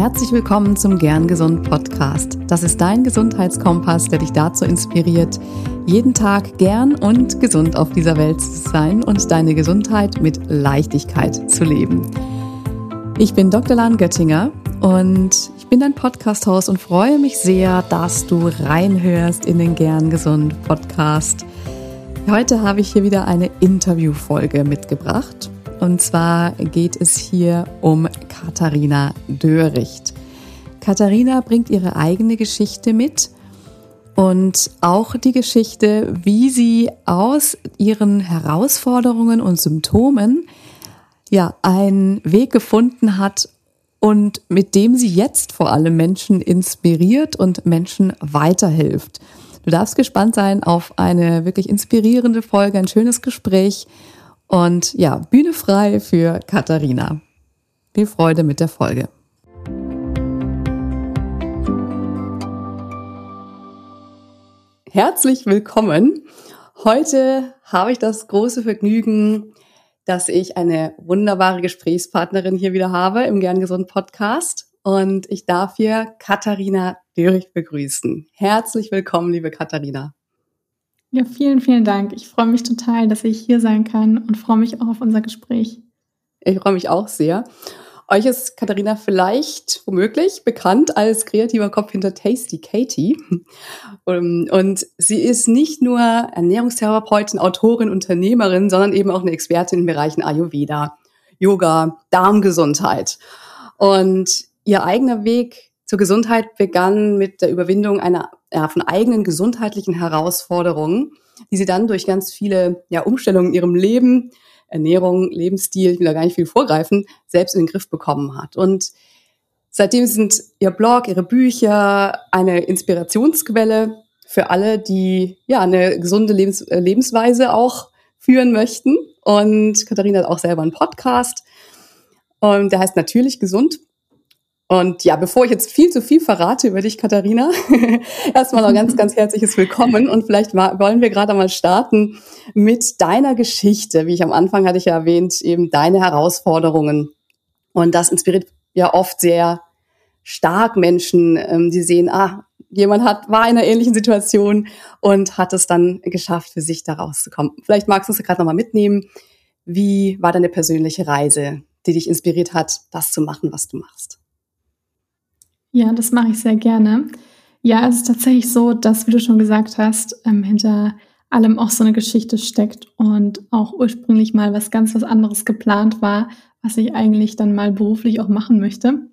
Herzlich willkommen zum Gern Gesund Podcast. Das ist dein Gesundheitskompass, der dich dazu inspiriert, jeden Tag gern und gesund auf dieser Welt zu sein und deine Gesundheit mit Leichtigkeit zu leben. Ich bin Dr. Lan Göttinger und ich bin dein Podcast-Host und freue mich sehr, dass du reinhörst in den Gern Gesund Podcast. Heute habe ich hier wieder eine Interviewfolge mitgebracht und zwar geht es hier um Katharina Döricht. Katharina bringt ihre eigene Geschichte mit und auch die Geschichte, wie sie aus ihren Herausforderungen und Symptomen ja einen Weg gefunden hat und mit dem sie jetzt vor allem Menschen inspiriert und Menschen weiterhilft. Du darfst gespannt sein auf eine wirklich inspirierende Folge, ein schönes Gespräch und ja, Bühne frei für Katharina. Viel Freude mit der Folge. Herzlich willkommen. Heute habe ich das große Vergnügen, dass ich eine wunderbare Gesprächspartnerin hier wieder habe im Gern Gesund Podcast. Und ich darf hier Katharina Dürich begrüßen. Herzlich willkommen, liebe Katharina. Ja, vielen, vielen Dank. Ich freue mich total, dass ich hier sein kann und freue mich auch auf unser Gespräch. Ich freue mich auch sehr. Euch ist Katharina vielleicht womöglich bekannt als kreativer Kopf hinter Tasty Katie. Und sie ist nicht nur Ernährungstherapeutin, Autorin, Unternehmerin, sondern eben auch eine Expertin in Bereichen Ayurveda, Yoga, Darmgesundheit. Und ihr eigener Weg zur Gesundheit begann mit der Überwindung einer ja, von eigenen gesundheitlichen Herausforderungen, die sie dann durch ganz viele ja, Umstellungen in ihrem Leben, Ernährung, Lebensstil, ich will da gar nicht viel vorgreifen, selbst in den Griff bekommen hat. Und seitdem sind ihr Blog, ihre Bücher eine Inspirationsquelle für alle, die ja eine gesunde Lebens äh, Lebensweise auch führen möchten. Und Katharina hat auch selber einen Podcast. Und der heißt natürlich gesund. Und ja, bevor ich jetzt viel zu viel verrate über dich, Katharina, erstmal noch ganz, ganz herzliches Willkommen. Und vielleicht wollen wir gerade mal starten mit deiner Geschichte. Wie ich am Anfang hatte ich ja erwähnt, eben deine Herausforderungen. Und das inspiriert ja oft sehr stark Menschen, ähm, die sehen, ah, jemand hat, war in einer ähnlichen Situation und hat es dann geschafft, für sich da rauszukommen. Vielleicht magst du es gerade nochmal mitnehmen. Wie war deine persönliche Reise, die dich inspiriert hat, das zu machen, was du machst? Ja, das mache ich sehr gerne. Ja, es ist tatsächlich so, dass, wie du schon gesagt hast, ähm, hinter allem auch so eine Geschichte steckt und auch ursprünglich mal was ganz was anderes geplant war, was ich eigentlich dann mal beruflich auch machen möchte.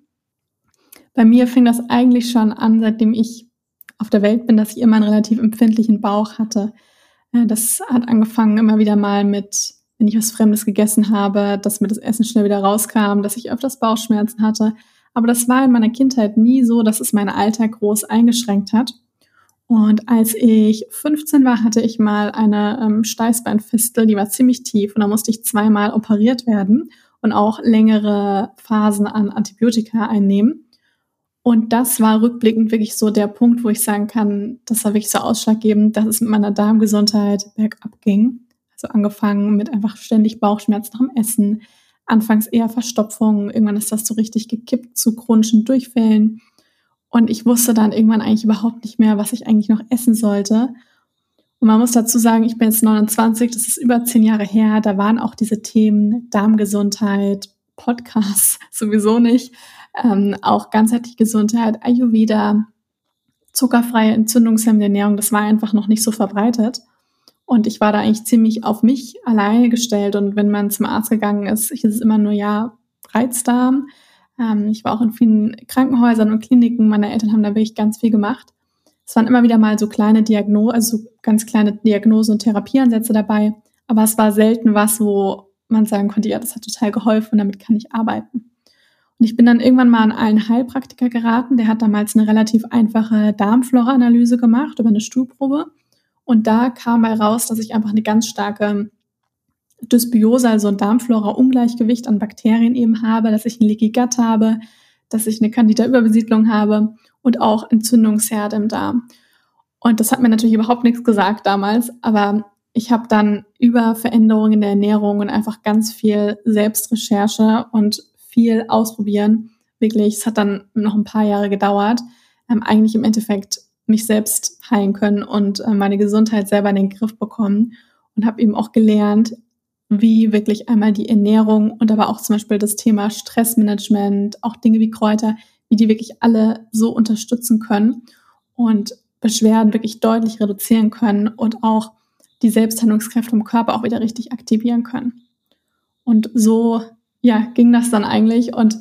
Bei mir fing das eigentlich schon an, seitdem ich auf der Welt bin, dass ich immer einen relativ empfindlichen Bauch hatte. Äh, das hat angefangen immer wieder mal mit, wenn ich was Fremdes gegessen habe, dass mir das Essen schnell wieder rauskam, dass ich öfters Bauchschmerzen hatte. Aber das war in meiner Kindheit nie so, dass es meinen Alltag groß eingeschränkt hat. Und als ich 15 war, hatte ich mal eine ähm, Steißbeinfistel, die war ziemlich tief und da musste ich zweimal operiert werden und auch längere Phasen an Antibiotika einnehmen. Und das war rückblickend wirklich so der Punkt, wo ich sagen kann, das war wirklich so ausschlaggebend, dass es mit meiner Darmgesundheit bergab ging. Also angefangen mit einfach ständig Bauchschmerzen nach dem Essen, anfangs eher Verstopfung, irgendwann ist das so richtig gekippt zu chronischen Durchfällen. Und ich wusste dann irgendwann eigentlich überhaupt nicht mehr, was ich eigentlich noch essen sollte. Und man muss dazu sagen, ich bin jetzt 29, das ist über zehn Jahre her. Da waren auch diese Themen Darmgesundheit, Podcasts sowieso nicht, ähm, auch ganzheitliche Gesundheit, Ayurveda, zuckerfreie entzündungshemmende Ernährung, das war einfach noch nicht so verbreitet. Und ich war da eigentlich ziemlich auf mich alleine gestellt. Und wenn man zum Arzt gegangen ist, hieß es immer nur, ja, Reizdarm. Ähm, ich war auch in vielen Krankenhäusern und Kliniken. Meine Eltern haben da wirklich ganz viel gemacht. Es waren immer wieder mal so kleine Diagnosen, also so ganz kleine Diagnosen und Therapieansätze dabei. Aber es war selten was, wo man sagen konnte, ja, das hat total geholfen und damit kann ich arbeiten. Und ich bin dann irgendwann mal an einen Heilpraktiker geraten. Der hat damals eine relativ einfache Darmflora-Analyse gemacht über eine Stuhlprobe. Und da kam heraus, dass ich einfach eine ganz starke Dysbiose, also ein Darmflora-Ungleichgewicht an Bakterien eben habe, dass ich ein Leaky Gut habe, dass ich eine Candida-Überbesiedlung habe und auch Entzündungsherde im Darm. Und das hat mir natürlich überhaupt nichts gesagt damals, aber ich habe dann über Veränderungen der Ernährung und einfach ganz viel Selbstrecherche und viel ausprobieren wirklich, es hat dann noch ein paar Jahre gedauert, ähm, eigentlich im Endeffekt mich selbst heilen können und äh, meine Gesundheit selber in den Griff bekommen und habe eben auch gelernt, wie wirklich einmal die Ernährung und aber auch zum Beispiel das Thema Stressmanagement, auch Dinge wie Kräuter, wie die wirklich alle so unterstützen können und Beschwerden wirklich deutlich reduzieren können und auch die Selbstheilungskräfte im Körper auch wieder richtig aktivieren können. Und so, ja, ging das dann eigentlich und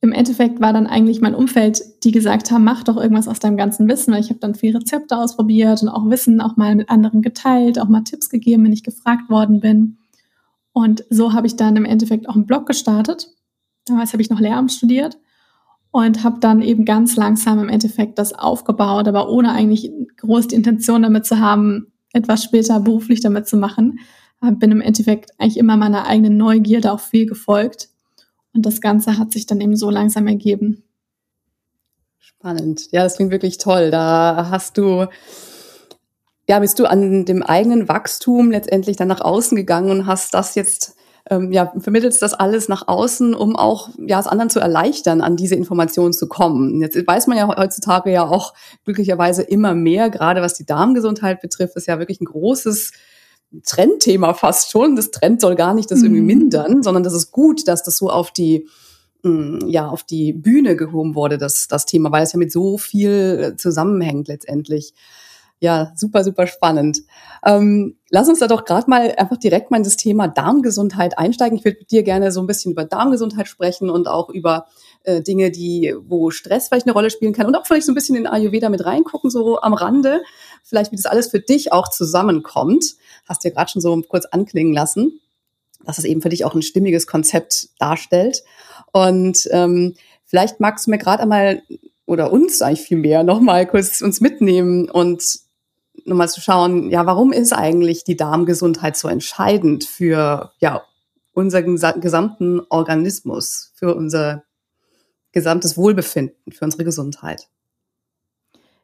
im Endeffekt war dann eigentlich mein Umfeld, die gesagt haben, mach doch irgendwas aus deinem ganzen Wissen, weil ich habe dann viele Rezepte ausprobiert und auch Wissen auch mal mit anderen geteilt, auch mal Tipps gegeben, wenn ich gefragt worden bin. Und so habe ich dann im Endeffekt auch einen Blog gestartet. Damals habe ich noch Lehramt studiert und habe dann eben ganz langsam im Endeffekt das aufgebaut, aber ohne eigentlich groß die Intention damit zu haben, etwas später beruflich damit zu machen. Bin im Endeffekt eigentlich immer meiner eigenen Neugierde auch viel gefolgt und das Ganze hat sich dann eben so langsam ergeben. Spannend. Ja, das klingt wirklich toll. Da hast du, ja, bist du an dem eigenen Wachstum letztendlich dann nach außen gegangen und hast das jetzt, ähm, ja, vermittelst das alles nach außen, um auch, ja, es anderen zu erleichtern, an diese Informationen zu kommen. Jetzt weiß man ja heutzutage ja auch glücklicherweise immer mehr, gerade was die Darmgesundheit betrifft, ist ja wirklich ein großes Trendthema fast schon. Das Trend soll gar nicht das irgendwie mhm. mindern, sondern das ist gut, dass das so auf die ja, auf die Bühne gehoben wurde, das, das Thema, weil es ja mit so viel zusammenhängt letztendlich. Ja, super, super spannend. Ähm, lass uns da doch gerade mal einfach direkt mal in das Thema Darmgesundheit einsteigen. Ich würde mit dir gerne so ein bisschen über Darmgesundheit sprechen und auch über äh, Dinge, die, wo Stress vielleicht eine Rolle spielen kann und auch vielleicht so ein bisschen in Ayurveda mit reingucken, so am Rande. Vielleicht, wie das alles für dich auch zusammenkommt hast du ja gerade schon so kurz anklingen lassen, dass es eben für dich auch ein stimmiges Konzept darstellt. Und ähm, vielleicht magst du mir gerade einmal oder uns eigentlich viel mehr nochmal kurz uns mitnehmen und nochmal zu schauen, ja, warum ist eigentlich die Darmgesundheit so entscheidend für ja, unseren gesamten Organismus, für unser gesamtes Wohlbefinden, für unsere Gesundheit?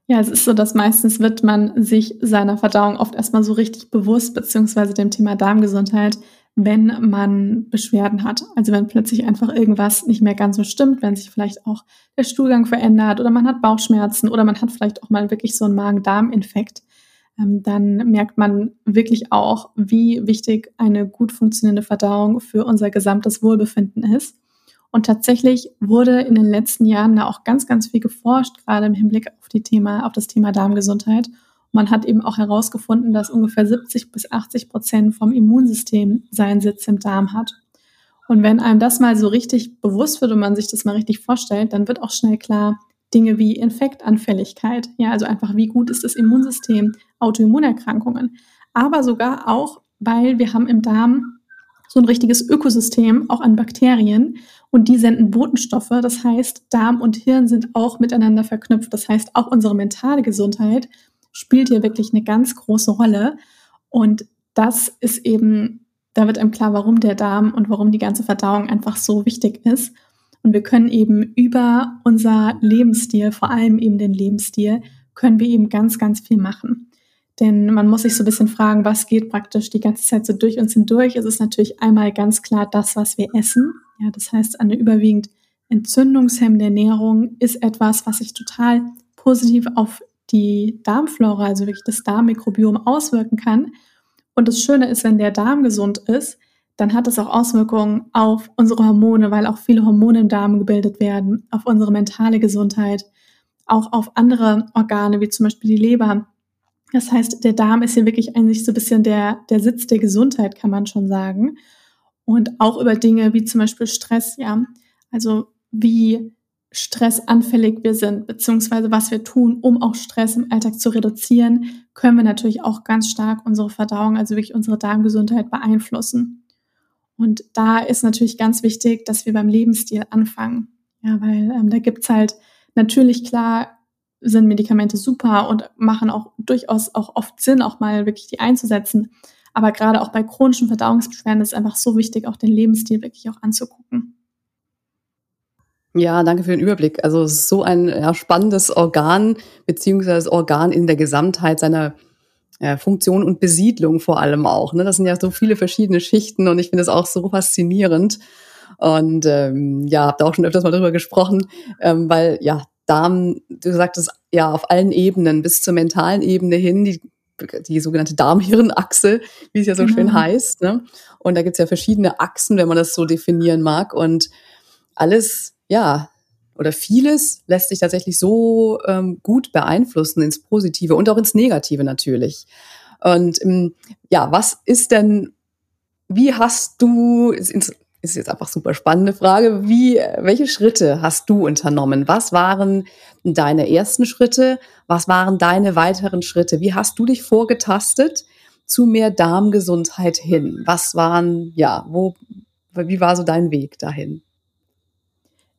Ja, es ist so, dass meistens wird man sich seiner Verdauung oft erstmal so richtig bewusst, beziehungsweise dem Thema Darmgesundheit, wenn man Beschwerden hat. Also wenn plötzlich einfach irgendwas nicht mehr ganz so stimmt, wenn sich vielleicht auch der Stuhlgang verändert oder man hat Bauchschmerzen oder man hat vielleicht auch mal wirklich so einen Magen-Darm-Infekt, ähm, dann merkt man wirklich auch, wie wichtig eine gut funktionierende Verdauung für unser gesamtes Wohlbefinden ist. Und tatsächlich wurde in den letzten Jahren da auch ganz, ganz viel geforscht, gerade im Hinblick auf, die Thema, auf das Thema Darmgesundheit. Man hat eben auch herausgefunden, dass ungefähr 70 bis 80 Prozent vom Immunsystem seinen Sitz im Darm hat. Und wenn einem das mal so richtig bewusst wird und man sich das mal richtig vorstellt, dann wird auch schnell klar, Dinge wie Infektanfälligkeit, ja, also einfach wie gut ist das Immunsystem, Autoimmunerkrankungen, aber sogar auch, weil wir haben im Darm so ein richtiges Ökosystem, auch an Bakterien. Und die senden Botenstoffe. Das heißt, Darm und Hirn sind auch miteinander verknüpft. Das heißt, auch unsere mentale Gesundheit spielt hier wirklich eine ganz große Rolle. Und das ist eben, da wird einem klar, warum der Darm und warum die ganze Verdauung einfach so wichtig ist. Und wir können eben über unser Lebensstil, vor allem eben den Lebensstil, können wir eben ganz, ganz viel machen. Denn man muss sich so ein bisschen fragen, was geht praktisch die ganze Zeit so durch uns hindurch. Es ist natürlich einmal ganz klar das, was wir essen. Ja, das heißt, eine überwiegend entzündungshemmende Ernährung ist etwas, was sich total positiv auf die Darmflora, also wirklich das Darmmikrobiom auswirken kann. Und das Schöne ist, wenn der Darm gesund ist, dann hat es auch Auswirkungen auf unsere Hormone, weil auch viele Hormone im Darm gebildet werden, auf unsere mentale Gesundheit, auch auf andere Organe, wie zum Beispiel die Leber, das heißt, der Darm ist hier wirklich eigentlich so ein bisschen der, der Sitz der Gesundheit, kann man schon sagen. Und auch über Dinge wie zum Beispiel Stress, ja. Also wie stressanfällig wir sind, beziehungsweise was wir tun, um auch Stress im Alltag zu reduzieren, können wir natürlich auch ganz stark unsere Verdauung, also wirklich unsere Darmgesundheit beeinflussen. Und da ist natürlich ganz wichtig, dass wir beim Lebensstil anfangen. Ja, weil ähm, da gibt's halt natürlich klar sind Medikamente super und machen auch durchaus auch oft Sinn, auch mal wirklich die einzusetzen. Aber gerade auch bei chronischen Verdauungsbeschwerden ist es einfach so wichtig, auch den Lebensstil wirklich auch anzugucken. Ja, danke für den Überblick. Also es ist so ein ja, spannendes Organ, beziehungsweise Organ in der Gesamtheit seiner äh, Funktion und Besiedlung vor allem auch. Ne? Das sind ja so viele verschiedene Schichten und ich finde es auch so faszinierend. Und ähm, ja, habt auch schon öfters mal drüber gesprochen, ähm, weil ja, Darm, du sagtest ja auf allen Ebenen, bis zur mentalen Ebene hin, die, die sogenannte Darm-Hirn-Achse, wie es ja so mhm. schön heißt. Ne? Und da gibt's ja verschiedene Achsen, wenn man das so definieren mag. Und alles, ja, oder vieles lässt sich tatsächlich so ähm, gut beeinflussen ins Positive und auch ins Negative natürlich. Und ähm, ja, was ist denn, wie hast du, ist jetzt einfach super spannende Frage, wie, welche Schritte hast du unternommen? Was waren deine ersten Schritte? Was waren deine weiteren Schritte? Wie hast du dich vorgetastet zu mehr Darmgesundheit hin? Was waren, ja, wo, wie war so dein Weg dahin?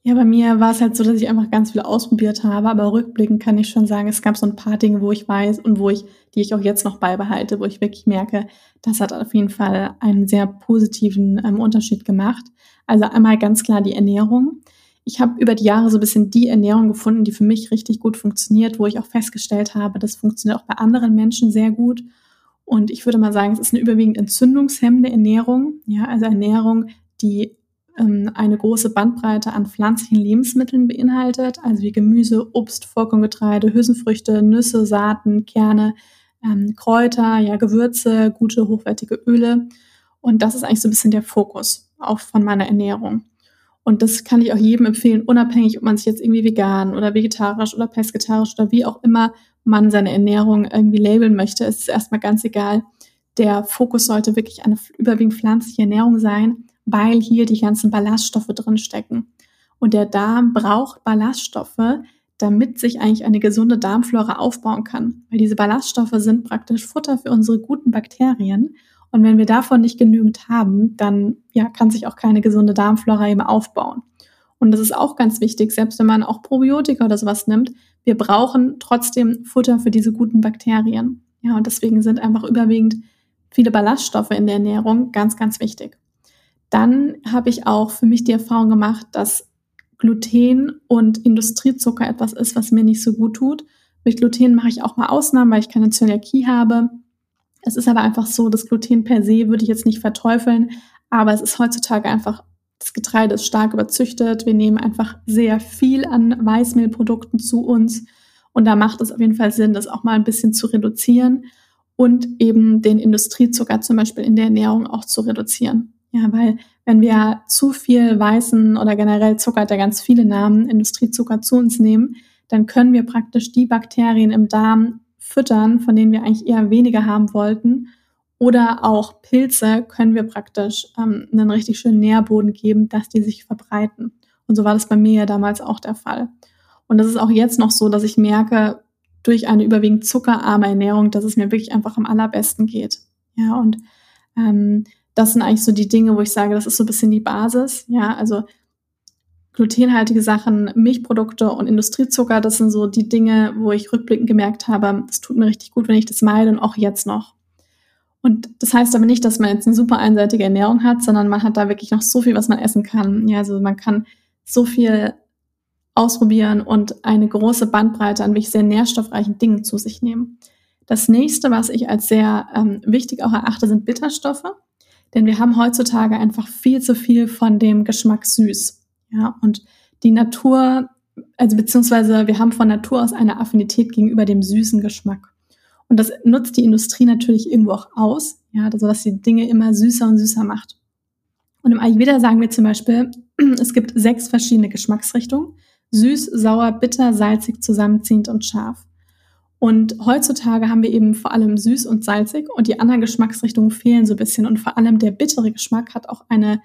Ja, bei mir war es halt so, dass ich einfach ganz viel ausprobiert habe, aber rückblickend kann ich schon sagen, es gab so ein paar Dinge, wo ich weiß und wo ich, die ich auch jetzt noch beibehalte, wo ich wirklich merke, das hat auf jeden Fall einen sehr positiven ähm, Unterschied gemacht. Also einmal ganz klar die Ernährung. Ich habe über die Jahre so ein bisschen die Ernährung gefunden, die für mich richtig gut funktioniert, wo ich auch festgestellt habe, das funktioniert auch bei anderen Menschen sehr gut. Und ich würde mal sagen, es ist eine überwiegend entzündungshemmende Ernährung. Ja, also Ernährung, die eine große Bandbreite an pflanzlichen Lebensmitteln beinhaltet, also wie Gemüse, Obst, Vollkorngetreide, Hülsenfrüchte, Nüsse, Saaten, Kerne, ähm, Kräuter, ja, Gewürze, gute, hochwertige Öle. Und das ist eigentlich so ein bisschen der Fokus auch von meiner Ernährung. Und das kann ich auch jedem empfehlen, unabhängig, ob man sich jetzt irgendwie vegan oder vegetarisch oder pesketarisch oder wie auch immer man seine Ernährung irgendwie labeln möchte, ist es erstmal ganz egal. Der Fokus sollte wirklich eine überwiegend pflanzliche Ernährung sein weil hier die ganzen Ballaststoffe drin stecken. Und der Darm braucht Ballaststoffe, damit sich eigentlich eine gesunde Darmflora aufbauen kann. Weil diese Ballaststoffe sind praktisch Futter für unsere guten Bakterien. Und wenn wir davon nicht genügend haben, dann ja, kann sich auch keine gesunde Darmflora eben aufbauen. Und das ist auch ganz wichtig, selbst wenn man auch Probiotika oder sowas nimmt, wir brauchen trotzdem Futter für diese guten Bakterien. Ja, und deswegen sind einfach überwiegend viele Ballaststoffe in der Ernährung ganz, ganz wichtig. Dann habe ich auch für mich die Erfahrung gemacht, dass Gluten und Industriezucker etwas ist, was mir nicht so gut tut. Mit Gluten mache ich auch mal Ausnahmen, weil ich keine Zöliakie habe. Es ist aber einfach so, das Gluten per se würde ich jetzt nicht verteufeln, aber es ist heutzutage einfach, das Getreide ist stark überzüchtet. Wir nehmen einfach sehr viel an Weißmehlprodukten zu uns und da macht es auf jeden Fall Sinn, das auch mal ein bisschen zu reduzieren und eben den Industriezucker zum Beispiel in der Ernährung auch zu reduzieren. Ja, weil wenn wir zu viel weißen oder generell Zucker ja ganz viele Namen, Industriezucker zu uns nehmen, dann können wir praktisch die Bakterien im Darm füttern, von denen wir eigentlich eher weniger haben wollten. Oder auch Pilze können wir praktisch ähm, einen richtig schönen Nährboden geben, dass die sich verbreiten. Und so war das bei mir ja damals auch der Fall. Und das ist auch jetzt noch so, dass ich merke, durch eine überwiegend zuckerarme Ernährung, dass es mir wirklich einfach am allerbesten geht. Ja, und ähm, das sind eigentlich so die Dinge, wo ich sage, das ist so ein bisschen die Basis. Ja, also glutenhaltige Sachen, Milchprodukte und Industriezucker, das sind so die Dinge, wo ich rückblickend gemerkt habe, das tut mir richtig gut, wenn ich das meide und auch jetzt noch. Und das heißt aber nicht, dass man jetzt eine super einseitige Ernährung hat, sondern man hat da wirklich noch so viel, was man essen kann. Ja, also man kann so viel ausprobieren und eine große Bandbreite an wirklich sehr nährstoffreichen Dingen zu sich nehmen. Das nächste, was ich als sehr ähm, wichtig auch erachte, sind Bitterstoffe. Denn wir haben heutzutage einfach viel zu viel von dem Geschmack süß. Ja, und die Natur, also beziehungsweise wir haben von Natur aus eine Affinität gegenüber dem süßen Geschmack. Und das nutzt die Industrie natürlich irgendwo auch aus, ja, also dass sie Dinge immer süßer und süßer macht. Und im Ayurveda sagen wir zum Beispiel, es gibt sechs verschiedene Geschmacksrichtungen. Süß, sauer, bitter, salzig, zusammenziehend und scharf. Und heutzutage haben wir eben vor allem süß und salzig und die anderen Geschmacksrichtungen fehlen so ein bisschen. Und vor allem der bittere Geschmack hat auch eine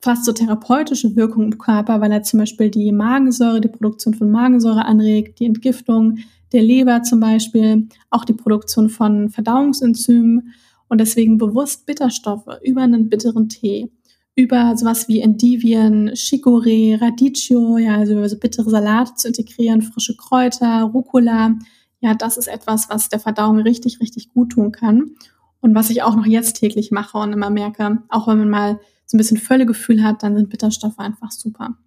fast so therapeutische Wirkung im Körper, weil er zum Beispiel die Magensäure, die Produktion von Magensäure anregt, die Entgiftung der Leber zum Beispiel, auch die Produktion von Verdauungsenzymen und deswegen bewusst Bitterstoffe über einen bitteren Tee, über sowas wie Endivien, Chicorée, Radicchio, ja, also über so bittere Salate zu integrieren, frische Kräuter, Rucola, ja, das ist etwas, was der Verdauung richtig, richtig gut tun kann. Und was ich auch noch jetzt täglich mache und immer merke, auch wenn man mal so ein bisschen Völlegefühl hat, dann sind Bitterstoffe einfach super.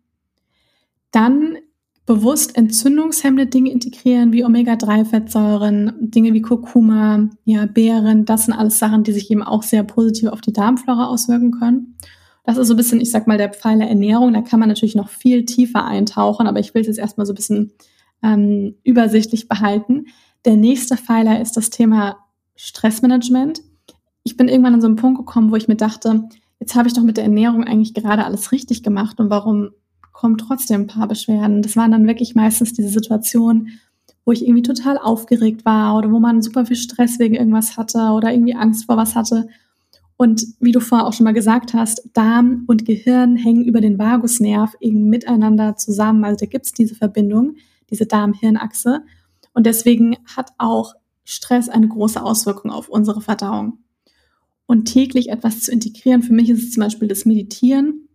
Dann bewusst entzündungshemmende Dinge integrieren, wie Omega-3-Fettsäuren, Dinge wie Kurkuma, ja, Beeren, das sind alles Sachen, die sich eben auch sehr positiv auf die Darmflora auswirken können. Das ist so ein bisschen, ich sag mal, der Pfeiler Ernährung. Da kann man natürlich noch viel tiefer eintauchen, aber ich will es jetzt erstmal so ein bisschen ähm, übersichtlich behalten. Der nächste Pfeiler ist das Thema Stressmanagement. Ich bin irgendwann an so einen Punkt gekommen, wo ich mir dachte, jetzt habe ich doch mit der Ernährung eigentlich gerade alles richtig gemacht und warum kommen trotzdem ein paar Beschwerden? Das waren dann wirklich meistens diese Situationen, wo ich irgendwie total aufgeregt war oder wo man super viel Stress wegen irgendwas hatte oder irgendwie Angst vor was hatte. Und wie du vorher auch schon mal gesagt hast, Darm und Gehirn hängen über den Vagusnerv eben miteinander zusammen. Also da gibt es diese Verbindung, diese Darm-Hirn-Achse. Und deswegen hat auch Stress eine große Auswirkung auf unsere Verdauung und täglich etwas zu integrieren. Für mich ist es zum Beispiel das Meditieren.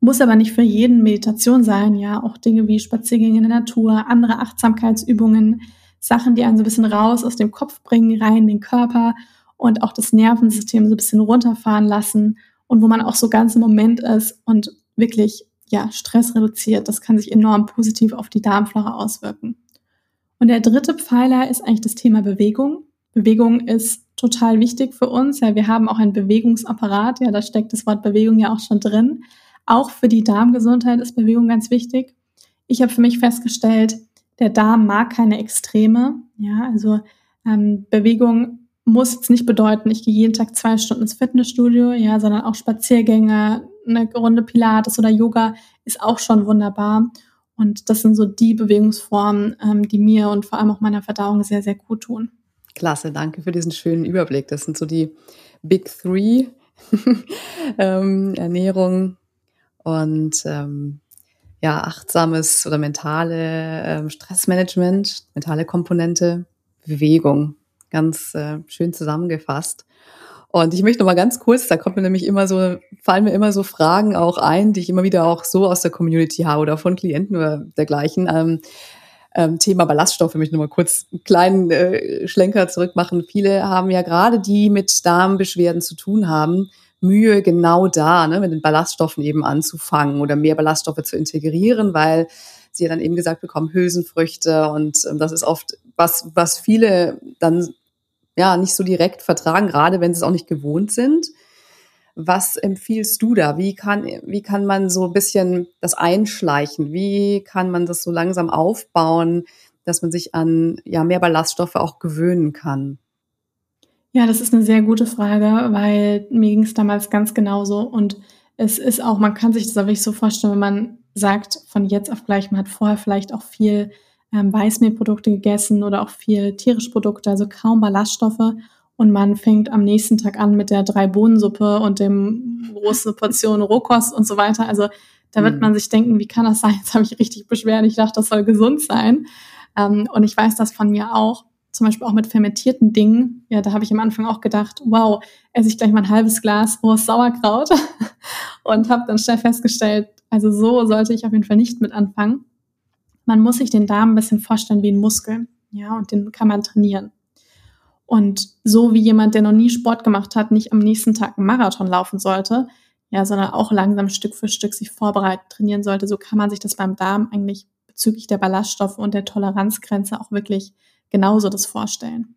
Muss aber nicht für jeden Meditation sein, ja. Auch Dinge wie Spaziergänge in der Natur, andere Achtsamkeitsübungen, Sachen, die einen so ein bisschen raus aus dem Kopf bringen, rein in den Körper und auch das Nervensystem so ein bisschen runterfahren lassen und wo man auch so ganz im Moment ist und wirklich, ja, Stress reduziert. Das kann sich enorm positiv auf die Darmflora auswirken. Und der dritte Pfeiler ist eigentlich das Thema Bewegung. Bewegung ist total wichtig für uns. Ja, wir haben auch einen Bewegungsapparat. Ja, da steckt das Wort Bewegung ja auch schon drin. Auch für die Darmgesundheit ist Bewegung ganz wichtig. Ich habe für mich festgestellt, der Darm mag keine Extreme. Ja, also ähm, Bewegung muss jetzt nicht bedeuten, ich gehe jeden Tag zwei Stunden ins Fitnessstudio, ja, sondern auch Spaziergänge, eine Runde Pilates oder Yoga ist auch schon wunderbar. Und das sind so die Bewegungsformen, ähm, die mir und vor allem auch meiner Verdauung sehr, sehr gut tun. Klasse, danke für diesen schönen Überblick. Das sind so die Big Three. ähm, Ernährung und ähm, ja, achtsames oder mentale ähm, Stressmanagement, mentale Komponente, Bewegung. Ganz äh, schön zusammengefasst. Und ich möchte noch mal ganz kurz, da kommt mir nämlich immer so, fallen mir immer so Fragen auch ein, die ich immer wieder auch so aus der Community habe oder von Klienten oder dergleichen. Ähm, ähm, Thema Ballaststoffe möchte ich noch mal kurz einen kleinen äh, Schlenker zurückmachen. Viele haben ja gerade die mit Darmbeschwerden zu tun haben, Mühe genau da, ne, mit den Ballaststoffen eben anzufangen oder mehr Ballaststoffe zu integrieren, weil sie ja dann eben gesagt bekommen, Hülsenfrüchte und ähm, das ist oft was, was viele dann ja nicht so direkt vertragen, gerade wenn sie es auch nicht gewohnt sind. Was empfiehlst du da? Wie kann, wie kann man so ein bisschen das einschleichen? Wie kann man das so langsam aufbauen, dass man sich an ja, mehr Ballaststoffe auch gewöhnen kann? Ja, das ist eine sehr gute Frage, weil mir ging es damals ganz genauso. Und es ist auch, man kann sich das wirklich so vorstellen, wenn man sagt, von jetzt auf gleich, man hat vorher vielleicht auch viel ähm, Weißmehlprodukte gegessen oder auch viel tierische Produkte, also kaum Ballaststoffe und man fängt am nächsten Tag an mit der drei Bohnensuppe und dem große Portion Rohkost und so weiter. Also da wird mhm. man sich denken, wie kann das sein? Jetzt habe ich richtig Beschwerden. Ich dachte, das soll gesund sein. Ähm, und ich weiß das von mir auch. Zum Beispiel auch mit fermentierten Dingen. Ja, da habe ich am Anfang auch gedacht, wow, esse ich gleich mal ein halbes Glas rohes Sauerkraut und habe dann schnell festgestellt, also so sollte ich auf jeden Fall nicht mit anfangen. Man muss sich den Darm ein bisschen vorstellen wie ein Muskel. Ja, und den kann man trainieren. Und so wie jemand, der noch nie Sport gemacht hat, nicht am nächsten Tag einen Marathon laufen sollte, ja, sondern auch langsam Stück für Stück sich vorbereiten, trainieren sollte, so kann man sich das beim Darm eigentlich bezüglich der Ballaststoffe und der Toleranzgrenze auch wirklich genauso das vorstellen.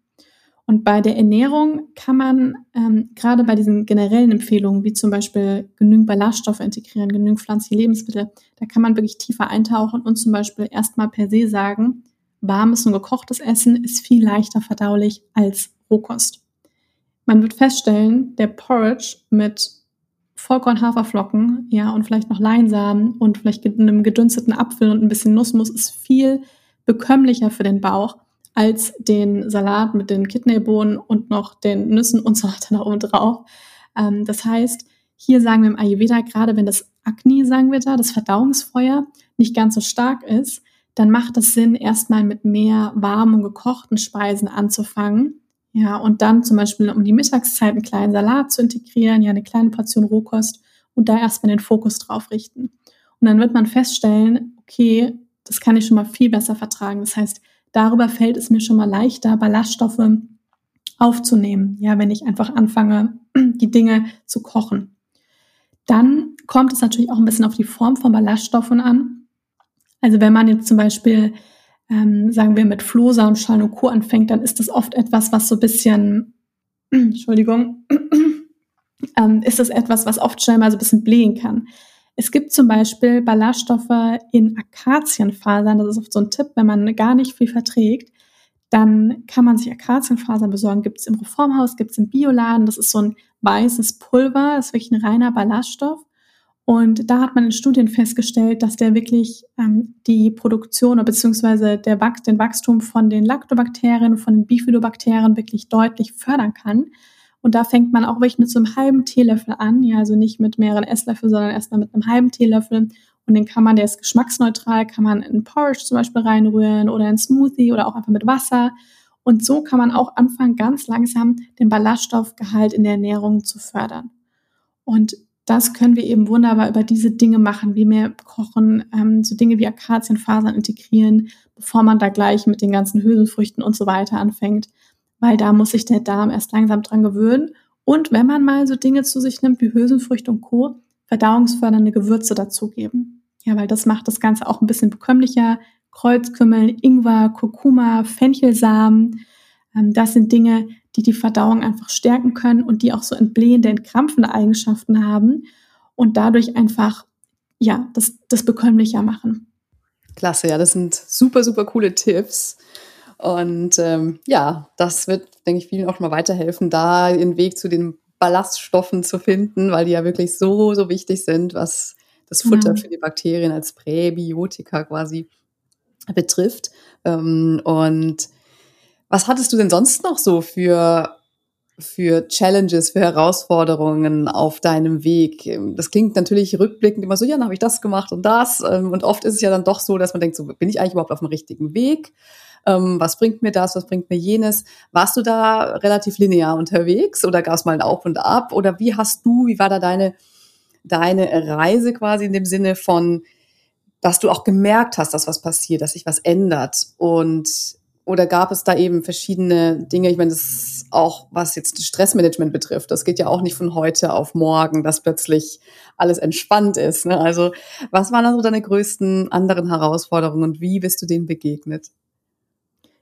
Und bei der Ernährung kann man ähm, gerade bei diesen generellen Empfehlungen, wie zum Beispiel genügend Ballaststoffe integrieren, genügend pflanzliche Lebensmittel, da kann man wirklich tiefer eintauchen und zum Beispiel erstmal per se sagen, warmes und gekochtes Essen ist viel leichter verdaulich als Rohkost. Man wird feststellen, der Porridge mit Vollkorn-Haferflocken, ja, und vielleicht noch Leinsamen und vielleicht einem gedünsteten Apfel und ein bisschen Nussmus ist viel bekömmlicher für den Bauch als den Salat mit den Kidneybohnen und noch den Nüssen und so weiter nach oben drauf. Ähm, das heißt, hier sagen wir im Ayurveda, gerade wenn das Akne, sagen wir da, das Verdauungsfeuer nicht ganz so stark ist, dann macht es Sinn, erstmal mit mehr warmen gekochten Speisen anzufangen. Ja, und dann zum Beispiel um die Mittagszeit einen kleinen Salat zu integrieren, ja, eine kleine Portion Rohkost und da erstmal den Fokus drauf richten. Und dann wird man feststellen, okay, das kann ich schon mal viel besser vertragen. Das heißt, darüber fällt es mir schon mal leichter, Ballaststoffe aufzunehmen, ja, wenn ich einfach anfange, die Dinge zu kochen. Dann kommt es natürlich auch ein bisschen auf die Form von Ballaststoffen an. Also wenn man jetzt zum Beispiel, ähm, sagen wir, mit Flohsamenschalen und Co. anfängt, dann ist das oft etwas, was so ein bisschen, Entschuldigung, ähm, ist das etwas, was oft schnell mal so ein bisschen blähen kann. Es gibt zum Beispiel Ballaststoffe in Akazienfasern. Das ist oft so ein Tipp, wenn man gar nicht viel verträgt, dann kann man sich Akazienfasern besorgen. Gibt es im Reformhaus, gibt es im Bioladen. Das ist so ein weißes Pulver, das ist wirklich ein reiner Ballaststoff. Und da hat man in Studien festgestellt, dass der wirklich ähm, die Produktion beziehungsweise Wach den Wachstum von den Lactobakterien, von den Bifidobakterien wirklich deutlich fördern kann. Und da fängt man auch wirklich mit so einem halben Teelöffel an, ja, also nicht mit mehreren Esslöffeln, sondern erstmal mit einem halben Teelöffel. Und den kann man, der ist geschmacksneutral, kann man in Porridge zum Beispiel reinrühren oder in Smoothie oder auch einfach mit Wasser. Und so kann man auch anfangen, ganz langsam den Ballaststoffgehalt in der Ernährung zu fördern. Und das können wir eben wunderbar über diese Dinge machen, wie mehr kochen, ähm, so Dinge wie Akazienfasern integrieren, bevor man da gleich mit den ganzen Hülsenfrüchten und so weiter anfängt, weil da muss sich der Darm erst langsam dran gewöhnen. Und wenn man mal so Dinge zu sich nimmt wie Hülsenfrüchte und Co., verdauungsfördernde Gewürze dazugeben. Ja, weil das macht das Ganze auch ein bisschen bekömmlicher. Kreuzkümmel, Ingwer, Kurkuma, Fenchelsamen, ähm, das sind Dinge, die die Verdauung einfach stärken können und die auch so entblähende, entkrampfende Eigenschaften haben und dadurch einfach, ja, das, das bekömmlicher machen. Klasse, ja, das sind super, super coole Tipps. Und ähm, ja, das wird, denke ich, vielen auch mal weiterhelfen, da den Weg zu den Ballaststoffen zu finden, weil die ja wirklich so, so wichtig sind, was das Futter ja. für die Bakterien als Präbiotika quasi betrifft. Ähm, und was hattest du denn sonst noch so für, für Challenges, für Herausforderungen auf deinem Weg? Das klingt natürlich rückblickend immer so, ja, dann habe ich das gemacht und das. Ähm, und oft ist es ja dann doch so, dass man denkt, so bin ich eigentlich überhaupt auf dem richtigen Weg? Ähm, was bringt mir das, was bringt mir jenes? Warst du da relativ linear unterwegs oder gab es mal ein Auf und Ab? Oder wie hast du, wie war da deine, deine Reise quasi in dem Sinne von, dass du auch gemerkt hast, dass was passiert, dass sich was ändert und oder gab es da eben verschiedene Dinge? Ich meine, das ist auch, was jetzt Stressmanagement betrifft. Das geht ja auch nicht von heute auf morgen, dass plötzlich alles entspannt ist. Ne? Also, was waren also deine größten anderen Herausforderungen und wie bist du denen begegnet?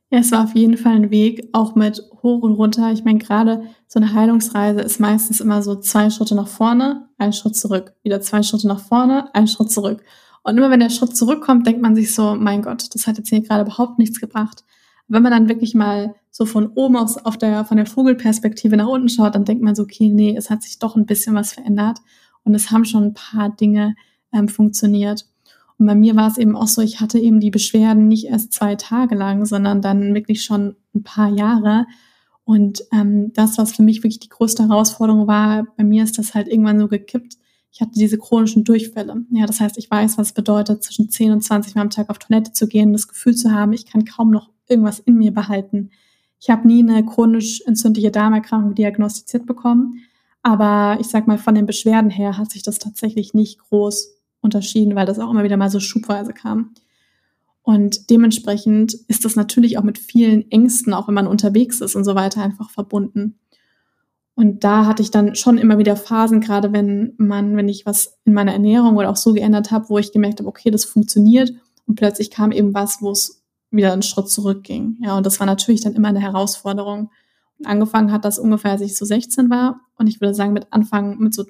Ja, es war auf jeden Fall ein Weg, auch mit hoch und runter. Ich meine, gerade so eine Heilungsreise ist meistens immer so zwei Schritte nach vorne, ein Schritt zurück, wieder zwei Schritte nach vorne, ein Schritt zurück. Und immer wenn der Schritt zurückkommt, denkt man sich so, mein Gott, das hat jetzt hier gerade überhaupt nichts gebracht wenn man dann wirklich mal so von oben aus, auf der, von der Vogelperspektive nach unten schaut, dann denkt man so, okay, nee, es hat sich doch ein bisschen was verändert und es haben schon ein paar Dinge ähm, funktioniert. Und bei mir war es eben auch so, ich hatte eben die Beschwerden nicht erst zwei Tage lang, sondern dann wirklich schon ein paar Jahre. Und ähm, das, was für mich wirklich die größte Herausforderung war, bei mir ist das halt irgendwann so gekippt. Ich hatte diese chronischen Durchfälle. Ja, das heißt, ich weiß, was es bedeutet, zwischen 10 und 20 Mal am Tag auf Toilette zu gehen, das Gefühl zu haben, ich kann kaum noch irgendwas in mir behalten. Ich habe nie eine chronisch entzündliche Darmerkrankung diagnostiziert bekommen, aber ich sag mal, von den Beschwerden her hat sich das tatsächlich nicht groß unterschieden, weil das auch immer wieder mal so schubweise kam. Und dementsprechend ist das natürlich auch mit vielen Ängsten, auch wenn man unterwegs ist und so weiter, einfach verbunden. Und da hatte ich dann schon immer wieder Phasen, gerade wenn man, wenn ich was in meiner Ernährung oder auch so geändert habe, wo ich gemerkt habe, okay, das funktioniert. Und plötzlich kam eben was, wo es wieder einen Schritt zurückging. Ja, und das war natürlich dann immer eine Herausforderung. Und angefangen hat das ungefähr, als ich so 16 war. Und ich würde sagen, mit Anfang, mit so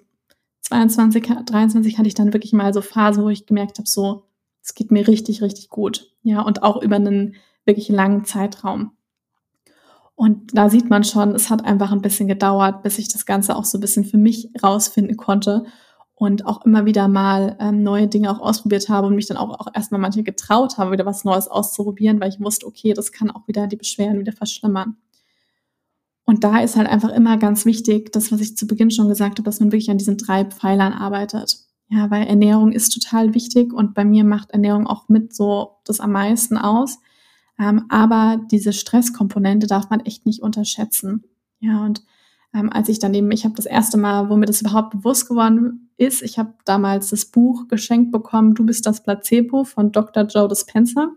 22, 23 hatte ich dann wirklich mal so Phase, wo ich gemerkt habe, so, es geht mir richtig, richtig gut. Ja, und auch über einen wirklich langen Zeitraum. Und da sieht man schon, es hat einfach ein bisschen gedauert, bis ich das Ganze auch so ein bisschen für mich rausfinden konnte und auch immer wieder mal ähm, neue Dinge auch ausprobiert habe und mich dann auch, auch erstmal manche getraut habe, wieder was Neues auszuprobieren, weil ich wusste, okay, das kann auch wieder die Beschwerden wieder verschlimmern. Und da ist halt einfach immer ganz wichtig, das, was ich zu Beginn schon gesagt habe, dass man wirklich an diesen drei Pfeilern arbeitet. Ja, weil Ernährung ist total wichtig und bei mir macht Ernährung auch mit so das am meisten aus. Ähm, aber diese Stresskomponente darf man echt nicht unterschätzen. Ja, und ähm, als ich dann eben, ich habe das erste Mal, wo mir das überhaupt bewusst geworden ist, ich habe damals das Buch geschenkt bekommen, Du bist das Placebo von Dr. Joe Dispenza.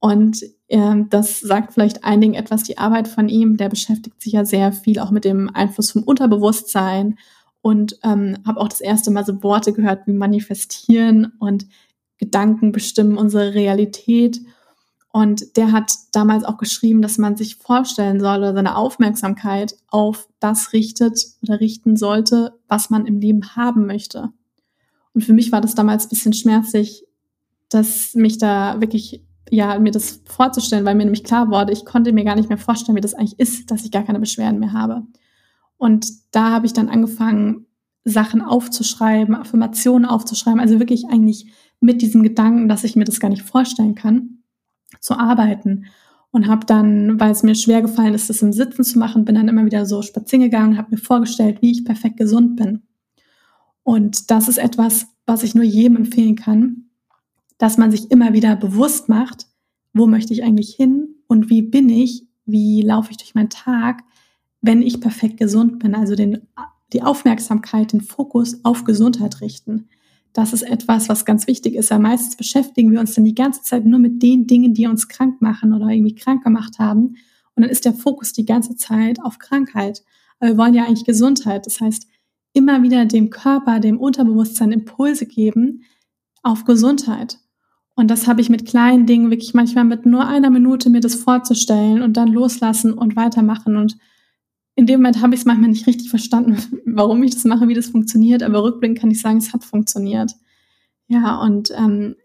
Und ähm, das sagt vielleicht einigen etwas die Arbeit von ihm. Der beschäftigt sich ja sehr viel auch mit dem Einfluss vom Unterbewusstsein und ähm, habe auch das erste Mal so Worte gehört wie manifestieren und Gedanken bestimmen unsere Realität. Und der hat damals auch geschrieben, dass man sich vorstellen soll oder seine Aufmerksamkeit auf das richtet oder richten sollte, was man im Leben haben möchte. Und für mich war das damals ein bisschen schmerzlich, dass mich da wirklich, ja, mir das vorzustellen, weil mir nämlich klar wurde, ich konnte mir gar nicht mehr vorstellen, wie das eigentlich ist, dass ich gar keine Beschwerden mehr habe. Und da habe ich dann angefangen, Sachen aufzuschreiben, Affirmationen aufzuschreiben, also wirklich eigentlich mit diesem Gedanken, dass ich mir das gar nicht vorstellen kann, zu arbeiten. Und habe dann, weil es mir schwer gefallen ist, das im Sitzen zu machen, bin dann immer wieder so spazieren gegangen, habe mir vorgestellt, wie ich perfekt gesund bin. Und das ist etwas, was ich nur jedem empfehlen kann, dass man sich immer wieder bewusst macht, wo möchte ich eigentlich hin und wie bin ich, wie laufe ich durch meinen Tag, wenn ich perfekt gesund bin. Also den, die Aufmerksamkeit, den Fokus auf Gesundheit richten das ist etwas, was ganz wichtig ist. Weil meistens beschäftigen wir uns dann die ganze Zeit nur mit den Dingen, die uns krank machen oder irgendwie krank gemacht haben. Und dann ist der Fokus die ganze Zeit auf Krankheit. Aber wir wollen ja eigentlich Gesundheit. Das heißt, immer wieder dem Körper, dem Unterbewusstsein Impulse geben auf Gesundheit. Und das habe ich mit kleinen Dingen wirklich manchmal mit nur einer Minute mir das vorzustellen und dann loslassen und weitermachen. Und in dem Moment habe ich es manchmal nicht richtig verstanden, warum ich das mache, wie das funktioniert, aber rückblickend kann ich sagen, es hat funktioniert. Ja, und ähm,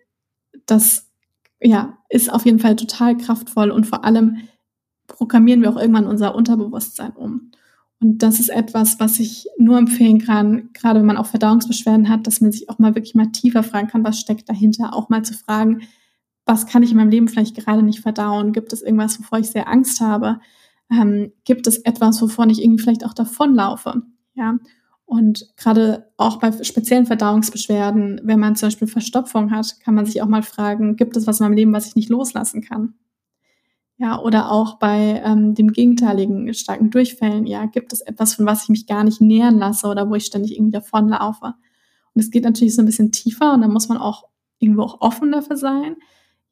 das ja, ist auf jeden Fall total kraftvoll und vor allem programmieren wir auch irgendwann unser Unterbewusstsein um. Und das ist etwas, was ich nur empfehlen kann, gerade wenn man auch Verdauungsbeschwerden hat, dass man sich auch mal wirklich mal tiefer fragen kann, was steckt dahinter, auch mal zu fragen, was kann ich in meinem Leben vielleicht gerade nicht verdauen? Gibt es irgendwas, wovor ich sehr Angst habe? Ähm, gibt es etwas, wovon ich irgendwie vielleicht auch davonlaufe. Ja. Und gerade auch bei speziellen Verdauungsbeschwerden, wenn man zum Beispiel Verstopfung hat, kann man sich auch mal fragen, gibt es was in meinem Leben, was ich nicht loslassen kann? Ja, oder auch bei ähm, dem gegenteiligen starken Durchfällen, ja, gibt es etwas, von was ich mich gar nicht nähern lasse oder wo ich ständig irgendwie davonlaufe? Und es geht natürlich so ein bisschen tiefer und da muss man auch irgendwo auch offen dafür sein.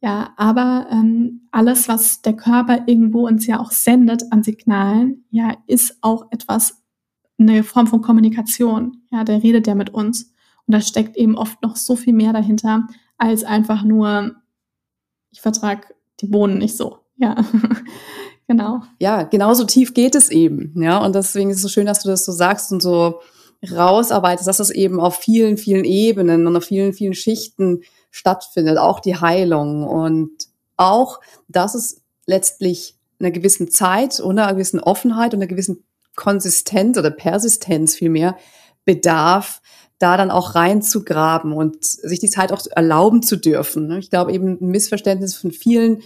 Ja, aber ähm, alles, was der Körper irgendwo uns ja auch sendet an Signalen, ja, ist auch etwas, eine Form von Kommunikation. Ja, der redet ja mit uns. Und da steckt eben oft noch so viel mehr dahinter, als einfach nur, ich vertrag die Bohnen nicht so. Ja, genau. Ja, genauso tief geht es eben. Ja, und deswegen ist es so schön, dass du das so sagst und so rausarbeitest, dass das eben auf vielen, vielen Ebenen und auf vielen, vielen Schichten stattfindet, auch die Heilung und auch, dass es letztlich einer gewissen Zeit und einer gewissen Offenheit und einer gewissen Konsistenz oder Persistenz vielmehr bedarf, da dann auch reinzugraben und sich die Zeit auch erlauben zu dürfen. Ich glaube eben ein Missverständnis von vielen,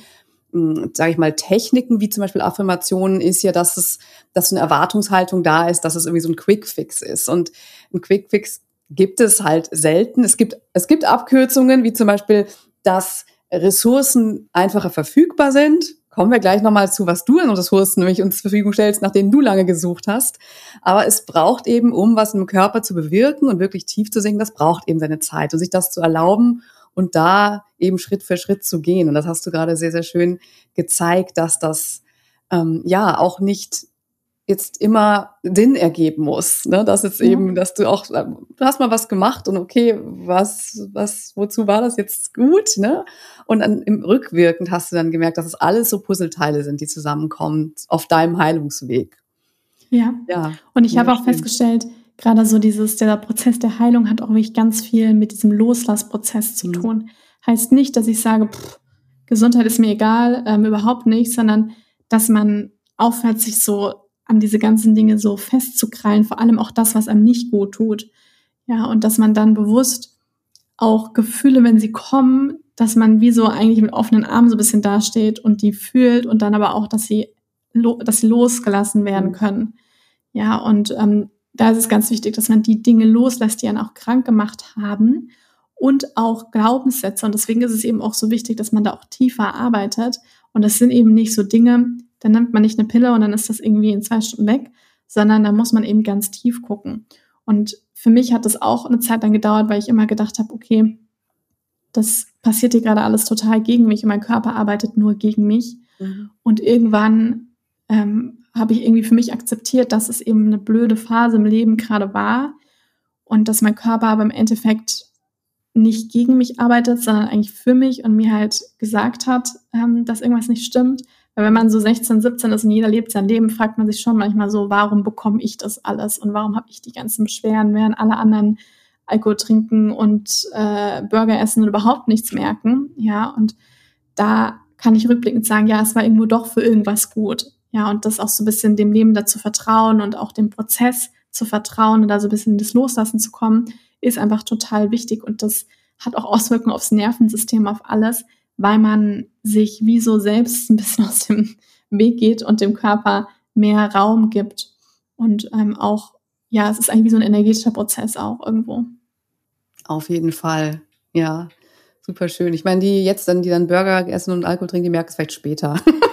hm, sage ich mal, Techniken wie zum Beispiel Affirmationen ist ja, dass es, dass eine Erwartungshaltung da ist, dass es irgendwie so ein Quick-Fix ist. Und ein Quick-Fix gibt es halt selten. Es gibt, es gibt Abkürzungen, wie zum Beispiel, dass Ressourcen einfacher verfügbar sind. Kommen wir gleich nochmal zu, was du an Ressourcen nämlich uns zur Verfügung stellst, nach denen du lange gesucht hast. Aber es braucht eben, um was im Körper zu bewirken und wirklich tief zu sinken, das braucht eben seine Zeit und sich das zu erlauben und da eben Schritt für Schritt zu gehen. Und das hast du gerade sehr, sehr schön gezeigt, dass das ähm, ja auch nicht jetzt immer Sinn ergeben muss. Ne? Dass jetzt ja. eben, dass du auch, du hast mal was gemacht und okay, was, was, wozu war das jetzt gut? Ne? Und dann im Rückwirkend hast du dann gemerkt, dass es alles so Puzzleteile sind, die zusammenkommen auf deinem Heilungsweg. Ja. ja. Und ich habe auch festgestellt, gerade so dieses, der Prozess der Heilung hat auch wirklich ganz viel mit diesem Loslassprozess zu mhm. tun. Heißt nicht, dass ich sage, pff, Gesundheit ist mir egal, ähm, überhaupt nicht, sondern dass man aufhört, sich so an diese ganzen Dinge so festzukrallen, vor allem auch das, was einem nicht gut tut. Ja, und dass man dann bewusst auch Gefühle, wenn sie kommen, dass man wie so eigentlich mit offenen Armen so ein bisschen dasteht und die fühlt und dann aber auch, dass sie, dass sie losgelassen werden mhm. können. Ja, und ähm, da ist es ganz wichtig, dass man die Dinge loslässt, die einen auch krank gemacht haben und auch Glaubenssätze. Und deswegen ist es eben auch so wichtig, dass man da auch tiefer arbeitet. Und das sind eben nicht so Dinge, dann nimmt man nicht eine Pille und dann ist das irgendwie in zwei Stunden weg, sondern da muss man eben ganz tief gucken. Und für mich hat das auch eine Zeit lang gedauert, weil ich immer gedacht habe, okay, das passiert hier gerade alles total gegen mich und mein Körper arbeitet nur gegen mich. Mhm. Und irgendwann ähm, habe ich irgendwie für mich akzeptiert, dass es eben eine blöde Phase im Leben gerade war und dass mein Körper aber im Endeffekt nicht gegen mich arbeitet, sondern eigentlich für mich und mir halt gesagt hat, ähm, dass irgendwas nicht stimmt. Weil wenn man so 16, 17 ist und jeder lebt sein Leben, fragt man sich schon manchmal so, warum bekomme ich das alles und warum habe ich die ganzen Beschwerden, während alle anderen Alkohol trinken und äh, Burger essen und überhaupt nichts merken. Ja, und da kann ich rückblickend sagen, ja, es war irgendwo doch für irgendwas gut. Ja, und das auch so ein bisschen dem Leben dazu vertrauen und auch dem Prozess zu vertrauen und da so ein bisschen das Loslassen zu kommen, ist einfach total wichtig und das hat auch Auswirkungen aufs Nervensystem, auf alles, weil man sich wie so selbst ein bisschen aus dem Weg geht und dem Körper mehr Raum gibt und ähm, auch, ja, es ist eigentlich wie so ein energetischer Prozess auch irgendwo. Auf jeden Fall, ja. Super schön. Ich meine, die jetzt dann, die dann Burger essen und Alkohol trinken, die merken es vielleicht später.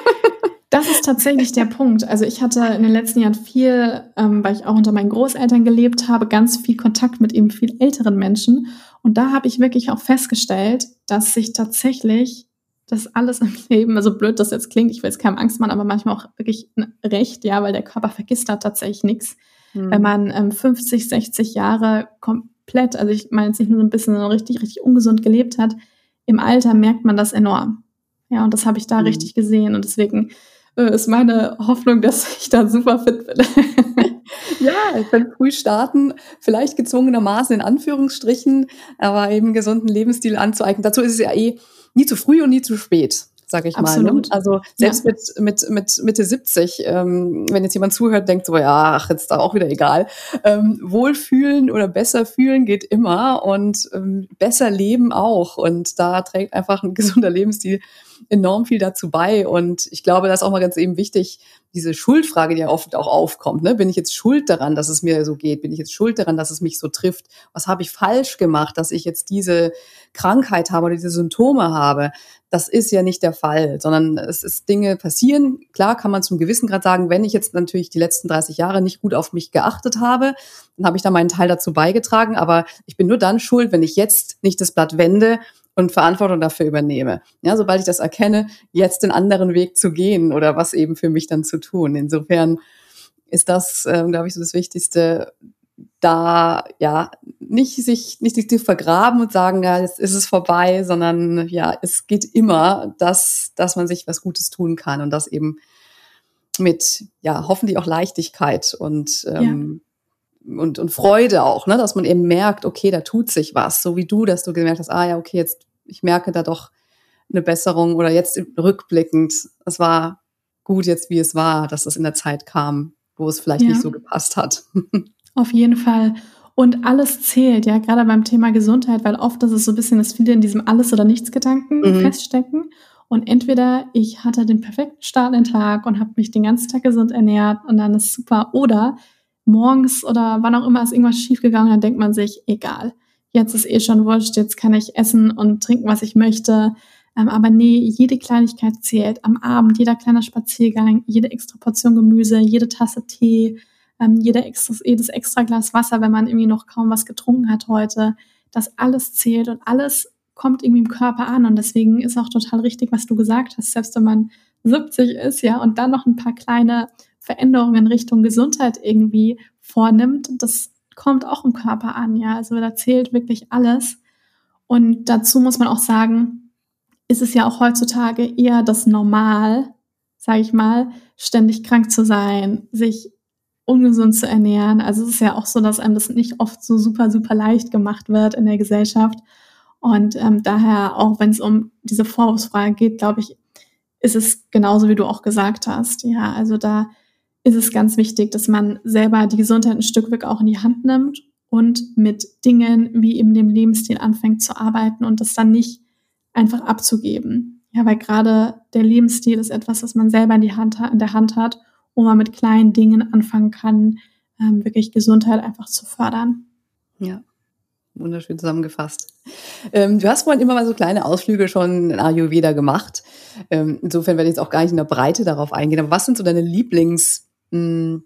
Das ist tatsächlich der Punkt. Also ich hatte in den letzten Jahren viel, ähm, weil ich auch unter meinen Großeltern gelebt habe, ganz viel Kontakt mit eben viel älteren Menschen. Und da habe ich wirklich auch festgestellt, dass sich tatsächlich das alles im Leben, also blöd das jetzt klingt, ich will jetzt keinem Angst machen, aber manchmal auch wirklich recht, ja, weil der Körper vergisst da tatsächlich nichts. Mhm. Wenn man ähm, 50, 60 Jahre komplett, also ich meine jetzt nicht nur so ein bisschen, sondern richtig, richtig ungesund gelebt hat, im Alter merkt man das enorm. Ja, und das habe ich da mhm. richtig gesehen. Und deswegen äh, ist meine Hoffnung, dass ich da super fit bin. ja, ich bin früh starten, vielleicht gezwungenermaßen in Anführungsstrichen, aber eben gesunden Lebensstil anzueignen. Dazu ist es ja eh nie zu früh und nie zu spät sage ich Absolut. mal. Ne? Also selbst ja. mit, mit, mit Mitte 70, ähm, wenn jetzt jemand zuhört, denkt so, ja, ach, jetzt da auch wieder egal. Ähm, wohlfühlen oder besser fühlen geht immer und ähm, besser leben auch. Und da trägt einfach ein gesunder Lebensstil enorm viel dazu bei. Und ich glaube, das ist auch mal ganz eben wichtig, diese Schuldfrage, die ja oft auch aufkommt. Ne? Bin ich jetzt schuld daran, dass es mir so geht? Bin ich jetzt schuld daran, dass es mich so trifft? Was habe ich falsch gemacht, dass ich jetzt diese Krankheit habe oder diese Symptome habe? Das ist ja nicht der Fall, sondern es ist Dinge passieren. Klar kann man zum gewissen Grad sagen, wenn ich jetzt natürlich die letzten 30 Jahre nicht gut auf mich geachtet habe, dann habe ich da meinen Teil dazu beigetragen. Aber ich bin nur dann schuld, wenn ich jetzt nicht das Blatt wende und Verantwortung dafür übernehme. Ja, sobald ich das erkenne, jetzt den anderen Weg zu gehen oder was eben für mich dann zu tun. Insofern ist das, äh, glaube ich, so das Wichtigste, da ja nicht sich nicht sich zu vergraben und sagen, ja, jetzt ist es vorbei, sondern ja, es geht immer, dass dass man sich was Gutes tun kann und das eben mit ja hoffentlich auch Leichtigkeit und ähm, ja. und und Freude auch, ne, dass man eben merkt, okay, da tut sich was, so wie du, dass du gemerkt hast, ah ja, okay, jetzt ich merke da doch eine Besserung oder jetzt rückblickend, es war gut jetzt, wie es war, dass das in der Zeit kam, wo es vielleicht ja. nicht so gepasst hat. Auf jeden Fall. Und alles zählt, ja, gerade beim Thema Gesundheit, weil oft ist es so ein bisschen, dass viele in diesem Alles- oder Nichts-Gedanken mhm. feststecken. Und entweder ich hatte den perfekten Start in den Tag und habe mich den ganzen Tag gesund ernährt und dann ist super. Oder morgens oder wann auch immer ist irgendwas schiefgegangen, dann denkt man sich, egal jetzt ist eh schon wurscht, jetzt kann ich essen und trinken, was ich möchte. Ähm, aber nee, jede Kleinigkeit zählt. Am Abend, jeder kleine Spaziergang, jede extra Portion Gemüse, jede Tasse Tee, ähm, jeder extra, jedes extra Glas Wasser, wenn man irgendwie noch kaum was getrunken hat heute. Das alles zählt und alles kommt irgendwie im Körper an. Und deswegen ist auch total richtig, was du gesagt hast. Selbst wenn man 70 ist, ja, und dann noch ein paar kleine Veränderungen in Richtung Gesundheit irgendwie vornimmt, das kommt auch im Körper an, ja. Also da zählt wirklich alles. Und dazu muss man auch sagen, ist es ja auch heutzutage eher das Normal, sage ich mal, ständig krank zu sein, sich ungesund zu ernähren. Also es ist ja auch so, dass einem das nicht oft so super, super leicht gemacht wird in der Gesellschaft. Und ähm, daher, auch wenn es um diese Vorwurfsfrage geht, glaube ich, ist es genauso, wie du auch gesagt hast. Ja, also da ist es ganz wichtig, dass man selber die Gesundheit ein Stück weit auch in die Hand nimmt und mit Dingen wie eben dem Lebensstil anfängt zu arbeiten und das dann nicht einfach abzugeben. Ja, weil gerade der Lebensstil ist etwas, das man selber in, die Hand, in der Hand hat, wo man mit kleinen Dingen anfangen kann, ähm, wirklich Gesundheit einfach zu fördern. Ja, wunderschön zusammengefasst. Ähm, du hast vorhin immer mal so kleine Ausflüge schon in Ayurveda gemacht. Ähm, insofern werde ich jetzt auch gar nicht in der Breite darauf eingehen. Aber was sind so deine Lieblings- mh,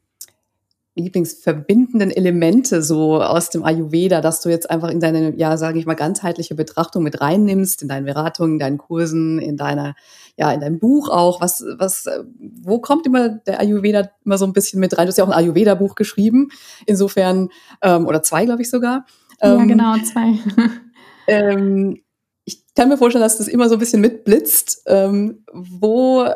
Lieblingsverbindenden Elemente so aus dem Ayurveda, dass du jetzt einfach in deine, ja, sage ich mal, ganzheitliche Betrachtung mit reinnimmst, in deinen Beratungen, in deinen Kursen, in deiner, ja, in deinem Buch auch. Was, was, wo kommt immer der Ayurveda immer so ein bisschen mit rein? Du hast ja auch ein Ayurveda-Buch geschrieben, insofern, ähm, oder zwei, glaube ich sogar. Ähm, ja, genau, zwei. ähm, kann mir vorstellen, dass das immer so ein bisschen mitblitzt. Ähm, wo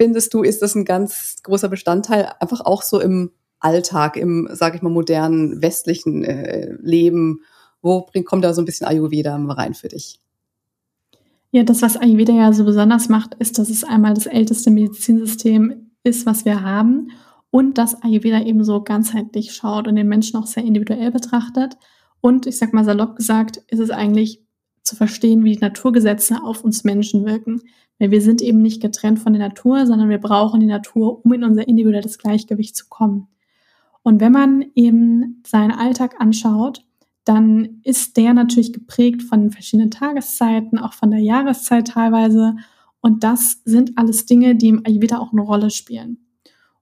findest du, ist das ein ganz großer Bestandteil, einfach auch so im Alltag, im, sage ich mal, modernen westlichen äh, Leben? Wo bringt, kommt da so ein bisschen Ayurveda rein für dich? Ja, das, was Ayurveda ja so besonders macht, ist, dass es einmal das älteste Medizinsystem ist, was wir haben und dass Ayurveda eben so ganzheitlich schaut und den Menschen auch sehr individuell betrachtet. Und ich sag mal salopp gesagt, ist es eigentlich zu verstehen, wie die Naturgesetze auf uns Menschen wirken. Weil wir sind eben nicht getrennt von der Natur, sondern wir brauchen die Natur, um in unser individuelles Gleichgewicht zu kommen. Und wenn man eben seinen Alltag anschaut, dann ist der natürlich geprägt von verschiedenen Tageszeiten, auch von der Jahreszeit teilweise. Und das sind alles Dinge, die im Ayurveda auch eine Rolle spielen.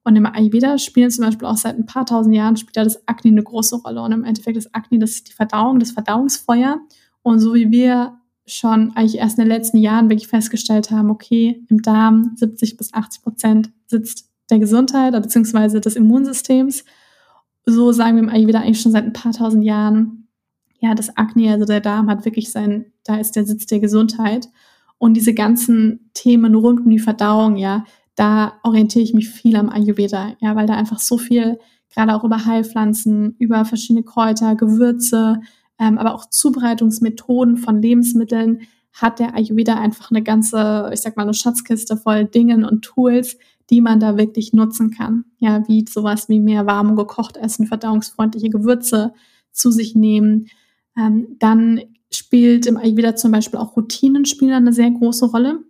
Und im Ayurveda spielen zum Beispiel auch seit ein paar tausend Jahren spielt da das Akne eine große Rolle. Und im Endeffekt ist Akne das ist die Verdauung, das Verdauungsfeuer. Und so wie wir schon eigentlich erst in den letzten Jahren wirklich festgestellt haben, okay, im Darm 70 bis 80 Prozent sitzt der Gesundheit beziehungsweise des Immunsystems. So sagen wir im Ayurveda eigentlich schon seit ein paar tausend Jahren, ja, das Akne, also der Darm hat wirklich sein, da ist der Sitz der Gesundheit. Und diese ganzen Themen rund um die Verdauung, ja, da orientiere ich mich viel am Ayurveda, ja, weil da einfach so viel, gerade auch über Heilpflanzen, über verschiedene Kräuter, Gewürze, ähm, aber auch Zubereitungsmethoden von Lebensmitteln hat der Ayurveda einfach eine ganze, ich sag mal, eine Schatzkiste voll Dingen und Tools, die man da wirklich nutzen kann. Ja, wie sowas wie mehr warm gekocht essen, verdauungsfreundliche Gewürze zu sich nehmen. Ähm, dann spielt im Ayurveda zum Beispiel auch Routinen spielen eine sehr große Rolle.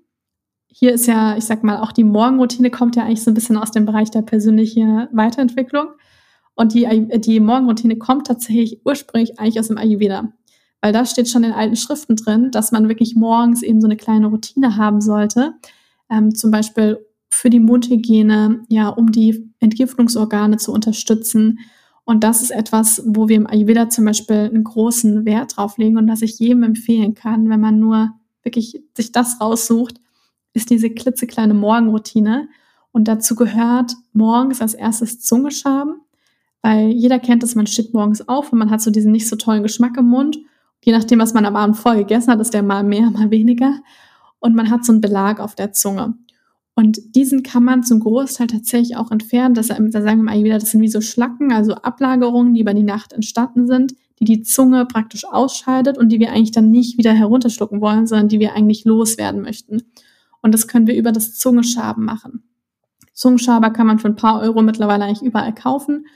Hier ist ja, ich sag mal, auch die Morgenroutine kommt ja eigentlich so ein bisschen aus dem Bereich der persönlichen Weiterentwicklung. Und die, die Morgenroutine kommt tatsächlich ursprünglich eigentlich aus dem Ayurveda. Weil da steht schon in alten Schriften drin, dass man wirklich morgens eben so eine kleine Routine haben sollte. Ähm, zum Beispiel für die Mundhygiene, ja, um die Entgiftungsorgane zu unterstützen. Und das ist etwas, wo wir im Ayurveda zum Beispiel einen großen Wert drauf legen und das ich jedem empfehlen kann, wenn man nur wirklich sich das raussucht, ist diese klitzekleine Morgenroutine. Und dazu gehört morgens als erstes Zungeschaben. Weil jeder kennt es, man steht morgens auf und man hat so diesen nicht so tollen Geschmack im Mund. Je nachdem, was man am Abend vorher gegessen hat, ist der mal mehr, mal weniger. Und man hat so einen Belag auf der Zunge. Und diesen kann man zum Großteil tatsächlich auch entfernen. Das, da sagen wir mal wieder, das sind wie so Schlacken, also Ablagerungen, die über die Nacht entstanden sind, die die Zunge praktisch ausscheidet und die wir eigentlich dann nicht wieder herunterschlucken wollen, sondern die wir eigentlich loswerden möchten. Und das können wir über das Zungenschaben machen. Zungenschaber kann man für ein paar Euro mittlerweile eigentlich überall kaufen.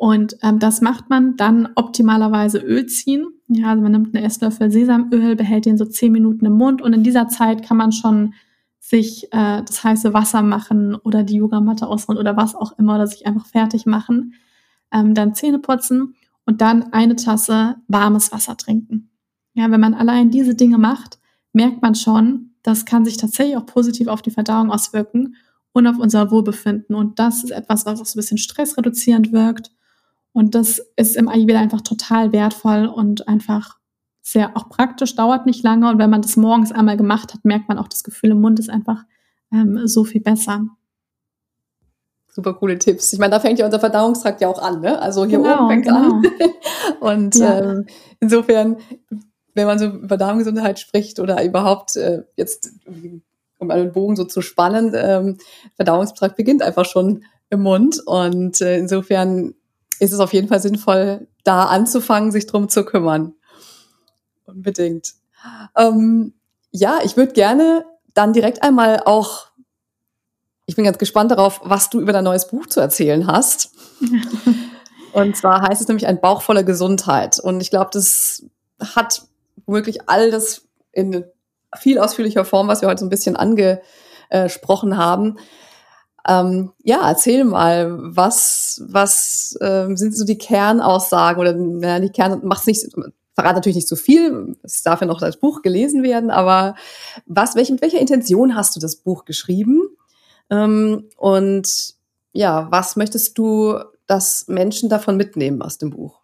Und ähm, das macht man dann optimalerweise Öl ziehen. Ja, also man nimmt einen Esslöffel Sesamöl, behält den so zehn Minuten im Mund und in dieser Zeit kann man schon sich äh, das heiße Wasser machen oder die Yogamatte ausruhen oder was auch immer oder sich einfach fertig machen. Ähm, dann Zähne putzen und dann eine Tasse warmes Wasser trinken. Ja, wenn man allein diese Dinge macht, merkt man schon, das kann sich tatsächlich auch positiv auf die Verdauung auswirken und auf unser Wohlbefinden. Und das ist etwas, was auch so ein bisschen stressreduzierend wirkt und das ist im Ayurveda einfach total wertvoll und einfach sehr auch praktisch, dauert nicht lange. Und wenn man das morgens einmal gemacht hat, merkt man auch, das Gefühl im Mund ist einfach ähm, so viel besser. Super coole Tipps. Ich meine, da fängt ja unser Verdauungstrakt ja auch an, ne? Also hier genau, oben fängt es genau. an. Und ja. ähm, insofern, wenn man so über Darmgesundheit spricht oder überhaupt äh, jetzt, um einen Bogen so zu spannen, ähm, Verdauungstrakt beginnt einfach schon im Mund. Und äh, insofern ist es auf jeden Fall sinnvoll, da anzufangen, sich drum zu kümmern. Unbedingt. Ähm, ja, ich würde gerne dann direkt einmal auch, ich bin ganz gespannt darauf, was du über dein neues Buch zu erzählen hast. Und zwar heißt es nämlich ein Bauch voller Gesundheit. Und ich glaube, das hat wirklich all das in viel ausführlicher Form, was wir heute so ein bisschen angesprochen haben, ähm, ja, erzähl mal, was, was ähm, sind so die Kernaussagen oder ja, die Kern, mach's nicht, verrat natürlich nicht so viel, es darf ja noch das Buch gelesen werden, aber was, welche, mit welcher Intention hast du das Buch geschrieben? Ähm, und ja, was möchtest du, dass Menschen davon mitnehmen aus dem Buch?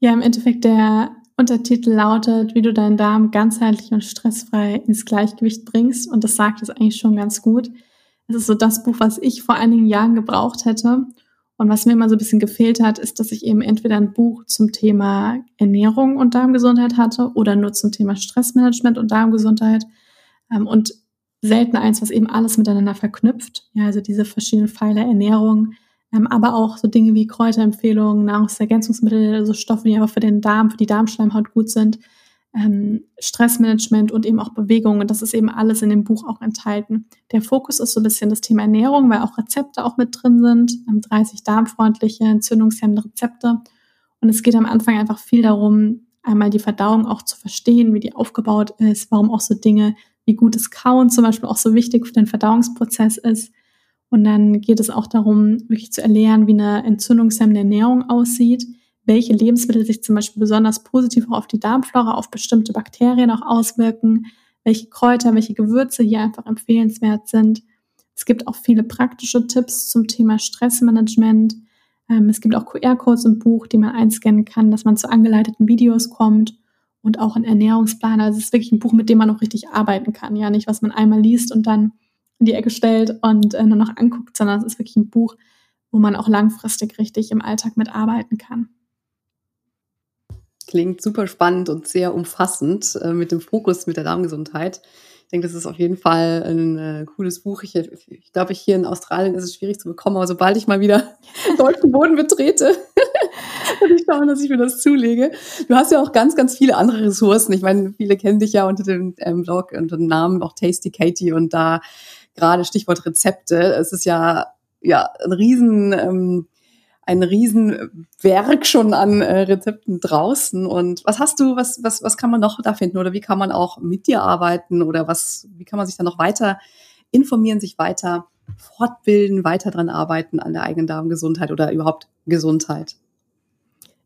Ja, im Endeffekt der Untertitel lautet, wie du deinen Darm ganzheitlich und stressfrei ins Gleichgewicht bringst. Und das sagt es eigentlich schon ganz gut. Es ist so das Buch, was ich vor einigen Jahren gebraucht hätte. Und was mir immer so ein bisschen gefehlt hat, ist, dass ich eben entweder ein Buch zum Thema Ernährung und Darmgesundheit hatte oder nur zum Thema Stressmanagement und Darmgesundheit. Ähm, und selten eins, was eben alles miteinander verknüpft. Ja, also diese verschiedenen Pfeiler Ernährung, ähm, aber auch so Dinge wie Kräuterempfehlungen, Nahrungsergänzungsmittel, also Stoffe, die einfach für den Darm, für die Darmschleimhaut gut sind, ähm, Stressmanagement und eben auch Bewegung. Und das ist eben alles in dem Buch auch enthalten. Der Fokus ist so ein bisschen das Thema Ernährung, weil auch Rezepte auch mit drin sind, 30 ähm, darmfreundliche, entzündungshemmende Rezepte. Und es geht am Anfang einfach viel darum, einmal die Verdauung auch zu verstehen, wie die aufgebaut ist, warum auch so Dinge wie gutes Kauen zum Beispiel auch so wichtig für den Verdauungsprozess ist und dann geht es auch darum, wirklich zu erlernen, wie eine entzündungshemmende Ernährung aussieht, welche Lebensmittel sich zum Beispiel besonders positiv auf die Darmflora, auf bestimmte Bakterien auch auswirken, welche Kräuter, welche Gewürze hier einfach empfehlenswert sind. Es gibt auch viele praktische Tipps zum Thema Stressmanagement. Ähm, es gibt auch QR-Codes im Buch, die man einscannen kann, dass man zu angeleiteten Videos kommt und auch ein Ernährungsplan. Also es ist wirklich ein Buch, mit dem man auch richtig arbeiten kann. Ja, nicht was man einmal liest und dann in die Ecke stellt und äh, nur noch anguckt, sondern es ist wirklich ein Buch, wo man auch langfristig richtig im Alltag mitarbeiten kann. Klingt super spannend und sehr umfassend äh, mit dem Fokus mit der Darmgesundheit. Ich denke, das ist auf jeden Fall ein äh, cooles Buch. Ich, ich glaube, hier in Australien ist es schwierig zu bekommen, aber sobald ich mal wieder deutschen Boden betrete, würde ich schauen, dass ich mir das zulege. Du hast ja auch ganz, ganz viele andere Ressourcen. Ich meine, viele kennen dich ja unter dem ähm, Blog, unter dem Namen auch Tasty Katie und da gerade Stichwort Rezepte. Es ist ja, ja, ein riesen, ähm, ein Riesenwerk schon an äh, Rezepten draußen. Und was hast du, was, was, was kann man noch da finden? Oder wie kann man auch mit dir arbeiten? Oder was, wie kann man sich da noch weiter informieren, sich weiter fortbilden, weiter dran arbeiten an der eigenen Darmgesundheit oder überhaupt Gesundheit?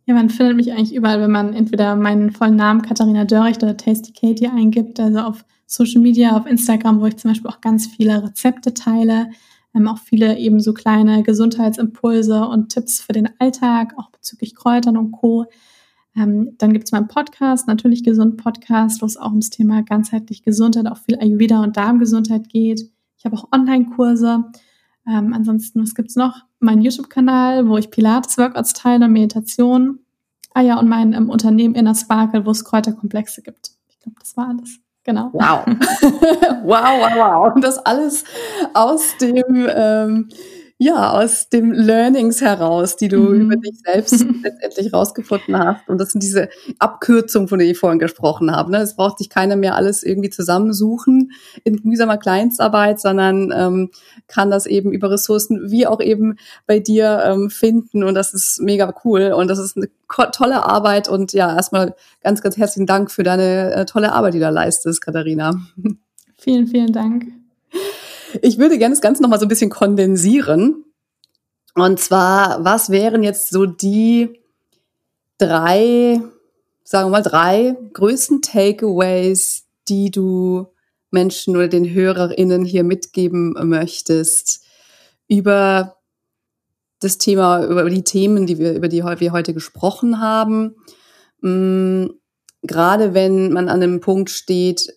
Ja, man findet mich eigentlich überall, wenn man entweder meinen vollen Namen Katharina Dörricht oder Tasty Katie eingibt, also auf Social Media, auf Instagram, wo ich zum Beispiel auch ganz viele Rezepte teile, ähm, auch viele eben so kleine Gesundheitsimpulse und Tipps für den Alltag, auch bezüglich Kräutern und Co. Ähm, dann gibt es meinen Podcast, natürlich Gesund Podcast, wo es auch ums Thema ganzheitlich Gesundheit, auch viel Ayurveda und Darmgesundheit geht. Ich habe auch Online-Kurse. Ähm, ansonsten, was gibt's noch? Mein YouTube-Kanal, wo ich Pilates-Workouts teile, Meditation. Ah ja, und mein ähm, Unternehmen Inner Sparkle, wo es Kräuterkomplexe gibt. Ich glaube, das war alles. Genau. Wow. wow, wow, wow. Und das alles aus dem, ähm, ja, aus dem Learnings heraus, die du mhm. über dich selbst letztendlich rausgefunden hast. Und das sind diese Abkürzungen, von denen ich vorhin gesprochen habe. Ne? Es braucht sich keiner mehr alles irgendwie zusammensuchen in mühsamer Kleinstarbeit, sondern ähm, kann das eben über Ressourcen wie auch eben bei dir ähm, finden. Und das ist mega cool. Und das ist eine tolle Arbeit. Und ja, erstmal ganz, ganz herzlichen Dank für deine äh, tolle Arbeit, die du da leistest, Katharina. Vielen, vielen Dank. Ich würde gerne das Ganze nochmal so ein bisschen kondensieren. Und zwar, was wären jetzt so die drei, sagen wir mal, drei größten Takeaways, die du Menschen oder den HörerInnen hier mitgeben möchtest über das Thema, über die Themen, die wir, über die wir heute gesprochen haben. Mm, gerade wenn man an einem Punkt steht,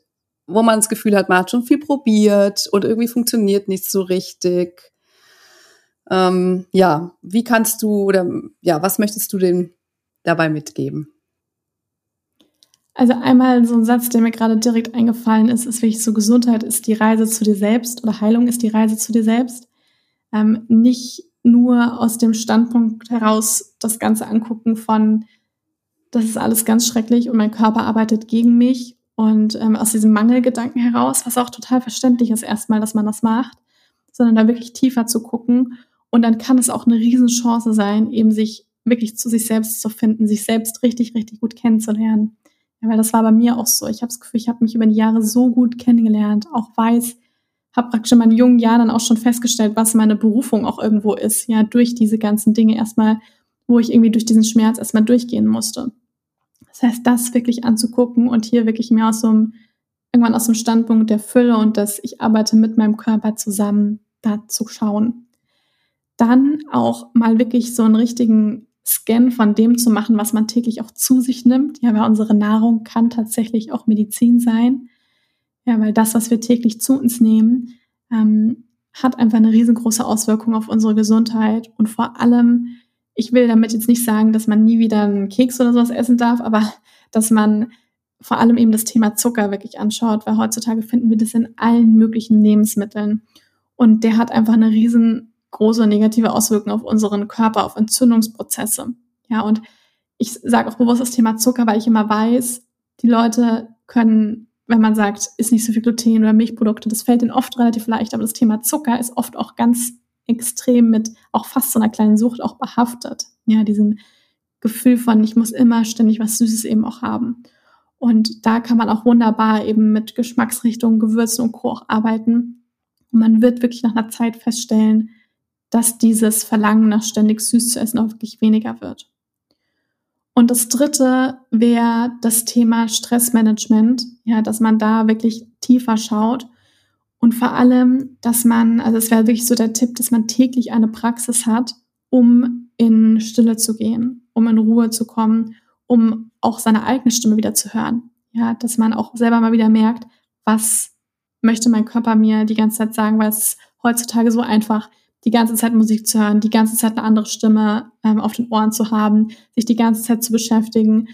wo man das Gefühl hat, man hat schon viel probiert und irgendwie funktioniert nicht so richtig. Ähm, ja, wie kannst du oder ja, was möchtest du denn dabei mitgeben? Also einmal so ein Satz, der mir gerade direkt eingefallen ist, ist wirklich so, Gesundheit ist die Reise zu dir selbst oder Heilung ist die Reise zu dir selbst. Ähm, nicht nur aus dem Standpunkt heraus das Ganze angucken von, das ist alles ganz schrecklich und mein Körper arbeitet gegen mich und ähm, aus diesem Mangelgedanken heraus, was auch total verständlich ist erstmal, dass man das macht, sondern da wirklich tiefer zu gucken. Und dann kann es auch eine Riesenchance sein, eben sich wirklich zu sich selbst zu finden, sich selbst richtig, richtig gut kennenzulernen. Ja, weil das war bei mir auch so. Ich habe das Gefühl, ich habe mich über die Jahre so gut kennengelernt, auch weiß, habe praktisch in meinen jungen Jahren dann auch schon festgestellt, was meine Berufung auch irgendwo ist. Ja, durch diese ganzen Dinge erstmal, wo ich irgendwie durch diesen Schmerz erstmal durchgehen musste. Das heißt, das wirklich anzugucken und hier wirklich mehr aus so einem, irgendwann aus dem Standpunkt der Fülle und dass ich arbeite mit meinem Körper zusammen, da zu schauen. Dann auch mal wirklich so einen richtigen Scan von dem zu machen, was man täglich auch zu sich nimmt. Ja, weil unsere Nahrung kann tatsächlich auch Medizin sein. Ja, weil das, was wir täglich zu uns nehmen, ähm, hat einfach eine riesengroße Auswirkung auf unsere Gesundheit und vor allem, ich will damit jetzt nicht sagen, dass man nie wieder einen Keks oder sowas essen darf, aber dass man vor allem eben das Thema Zucker wirklich anschaut, weil heutzutage finden wir das in allen möglichen Lebensmitteln. Und der hat einfach eine riesengroße negative Auswirkung auf unseren Körper, auf Entzündungsprozesse. Ja, und ich sage auch bewusst das Thema Zucker, weil ich immer weiß, die Leute können, wenn man sagt, ist nicht so viel Gluten oder Milchprodukte, das fällt ihnen oft relativ leicht, aber das Thema Zucker ist oft auch ganz extrem mit auch fast so einer kleinen Sucht auch behaftet. Ja, diesem Gefühl von, ich muss immer ständig was Süßes eben auch haben. Und da kann man auch wunderbar eben mit Geschmacksrichtungen, Gewürzen und Co. auch arbeiten. Und man wird wirklich nach einer Zeit feststellen, dass dieses Verlangen nach ständig süß zu essen auch wirklich weniger wird. Und das dritte wäre das Thema Stressmanagement, ja, dass man da wirklich tiefer schaut und vor allem, dass man, also es wäre wirklich so der Tipp, dass man täglich eine Praxis hat, um in Stille zu gehen, um in Ruhe zu kommen um auch seine eigene Stimme wieder zu hören. Ja, dass man auch selber mal wieder merkt, was möchte mein Körper mir die ganze Zeit sagen, weil es heutzutage so einfach, die ganze Zeit Musik zu hören, die ganze Zeit eine andere Stimme ähm, auf den Ohren zu haben, sich die ganze Zeit zu beschäftigen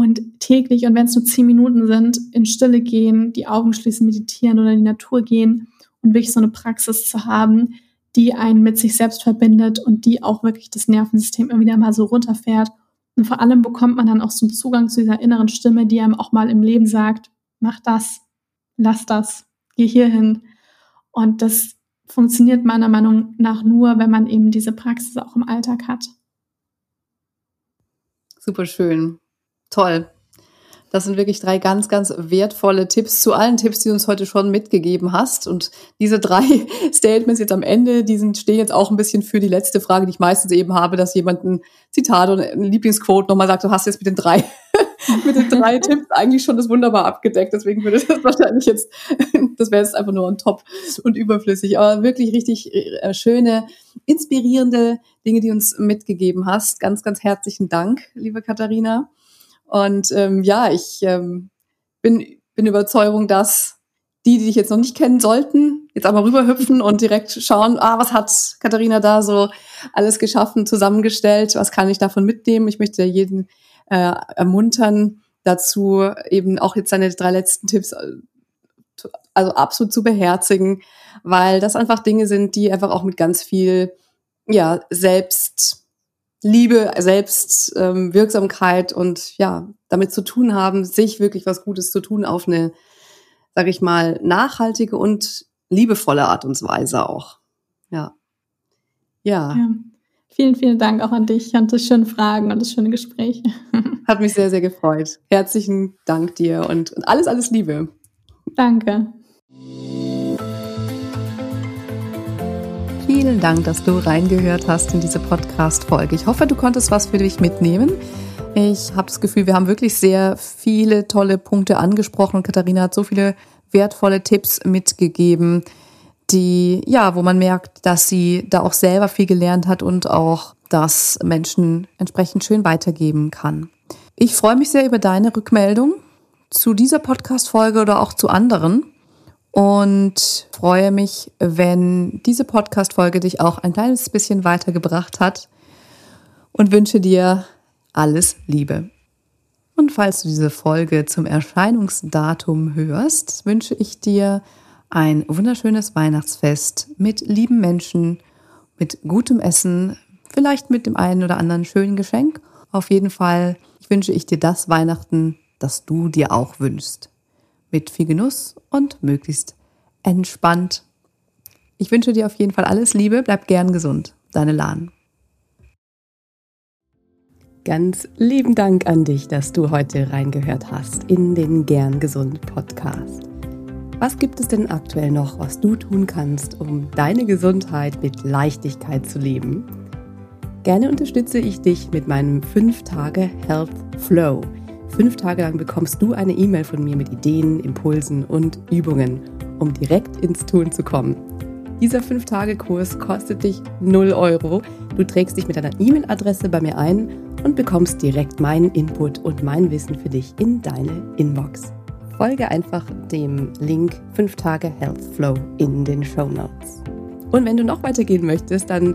und täglich, und wenn es nur zehn Minuten sind, in Stille gehen, die Augen schließen, meditieren oder in die Natur gehen und wirklich so eine Praxis zu haben, die einen mit sich selbst verbindet und die auch wirklich das Nervensystem immer wieder mal so runterfährt und vor allem bekommt man dann auch so einen Zugang zu dieser inneren Stimme, die einem auch mal im Leben sagt, mach das, lass das, geh hierhin. Und das funktioniert meiner Meinung nach nur, wenn man eben diese Praxis auch im Alltag hat. Super schön. Toll. Das sind wirklich drei ganz, ganz wertvolle Tipps zu allen Tipps, die du uns heute schon mitgegeben hast. Und diese drei Statements jetzt am Ende, die sind, stehen jetzt auch ein bisschen für die letzte Frage, die ich meistens eben habe, dass jemand ein Zitat oder ein Lieblingsquote nochmal sagt, du hast jetzt mit den drei, mit den drei Tipps eigentlich schon das wunderbar abgedeckt. Deswegen würde das wahrscheinlich jetzt, das wäre jetzt einfach nur on top und überflüssig. Aber wirklich richtig äh, schöne, inspirierende Dinge, die uns mitgegeben hast. Ganz, ganz herzlichen Dank, liebe Katharina. Und ähm, ja, ich ähm, bin, bin Überzeugung, dass die, die dich jetzt noch nicht kennen sollten, jetzt aber rüberhüpfen und direkt schauen, ah, was hat Katharina da so alles geschaffen, zusammengestellt, was kann ich davon mitnehmen? Ich möchte jeden äh, ermuntern, dazu eben auch jetzt seine drei letzten Tipps äh, also absolut zu beherzigen, weil das einfach Dinge sind, die einfach auch mit ganz viel ja selbst Liebe, Selbstwirksamkeit ähm, und ja, damit zu tun haben, sich wirklich was Gutes zu tun auf eine, sage ich mal, nachhaltige und liebevolle Art und Weise auch. Ja. Ja. ja. Vielen, vielen Dank auch an dich und das schöne Fragen und das schöne Gespräch. Hat mich sehr, sehr gefreut. Herzlichen Dank dir und, und alles, alles Liebe. Danke. Vielen Dank, dass du reingehört hast in diese Podcast-Folge. Ich hoffe, du konntest was für dich mitnehmen. Ich habe das Gefühl, wir haben wirklich sehr viele tolle Punkte angesprochen und Katharina hat so viele wertvolle Tipps mitgegeben, die, ja, wo man merkt, dass sie da auch selber viel gelernt hat und auch das Menschen entsprechend schön weitergeben kann. Ich freue mich sehr über deine Rückmeldung zu dieser Podcast-Folge oder auch zu anderen und freue mich, wenn diese Podcast-Folge dich auch ein kleines bisschen weitergebracht hat und wünsche dir alles Liebe. Und falls du diese Folge zum Erscheinungsdatum hörst, wünsche ich dir ein wunderschönes Weihnachtsfest mit lieben Menschen, mit gutem Essen, vielleicht mit dem einen oder anderen schönen Geschenk. Auf jeden Fall wünsche ich dir das Weihnachten, das du dir auch wünschst mit viel Genuss und möglichst entspannt. Ich wünsche dir auf jeden Fall alles Liebe, bleib gern gesund. Deine Lahn. Ganz lieben Dank an dich, dass du heute reingehört hast in den Gern Gesund Podcast. Was gibt es denn aktuell noch, was du tun kannst, um deine Gesundheit mit Leichtigkeit zu leben? Gerne unterstütze ich dich mit meinem 5-Tage Health Flow – Fünf Tage lang bekommst du eine E-Mail von mir mit Ideen, Impulsen und Übungen, um direkt ins Tun zu kommen. Dieser 5-Tage-Kurs kostet dich 0 Euro. Du trägst dich mit deiner E-Mail-Adresse bei mir ein und bekommst direkt meinen Input und mein Wissen für dich in deine Inbox. Folge einfach dem Link 5 Tage Health Flow in den Show Notes. Und wenn du noch weitergehen möchtest, dann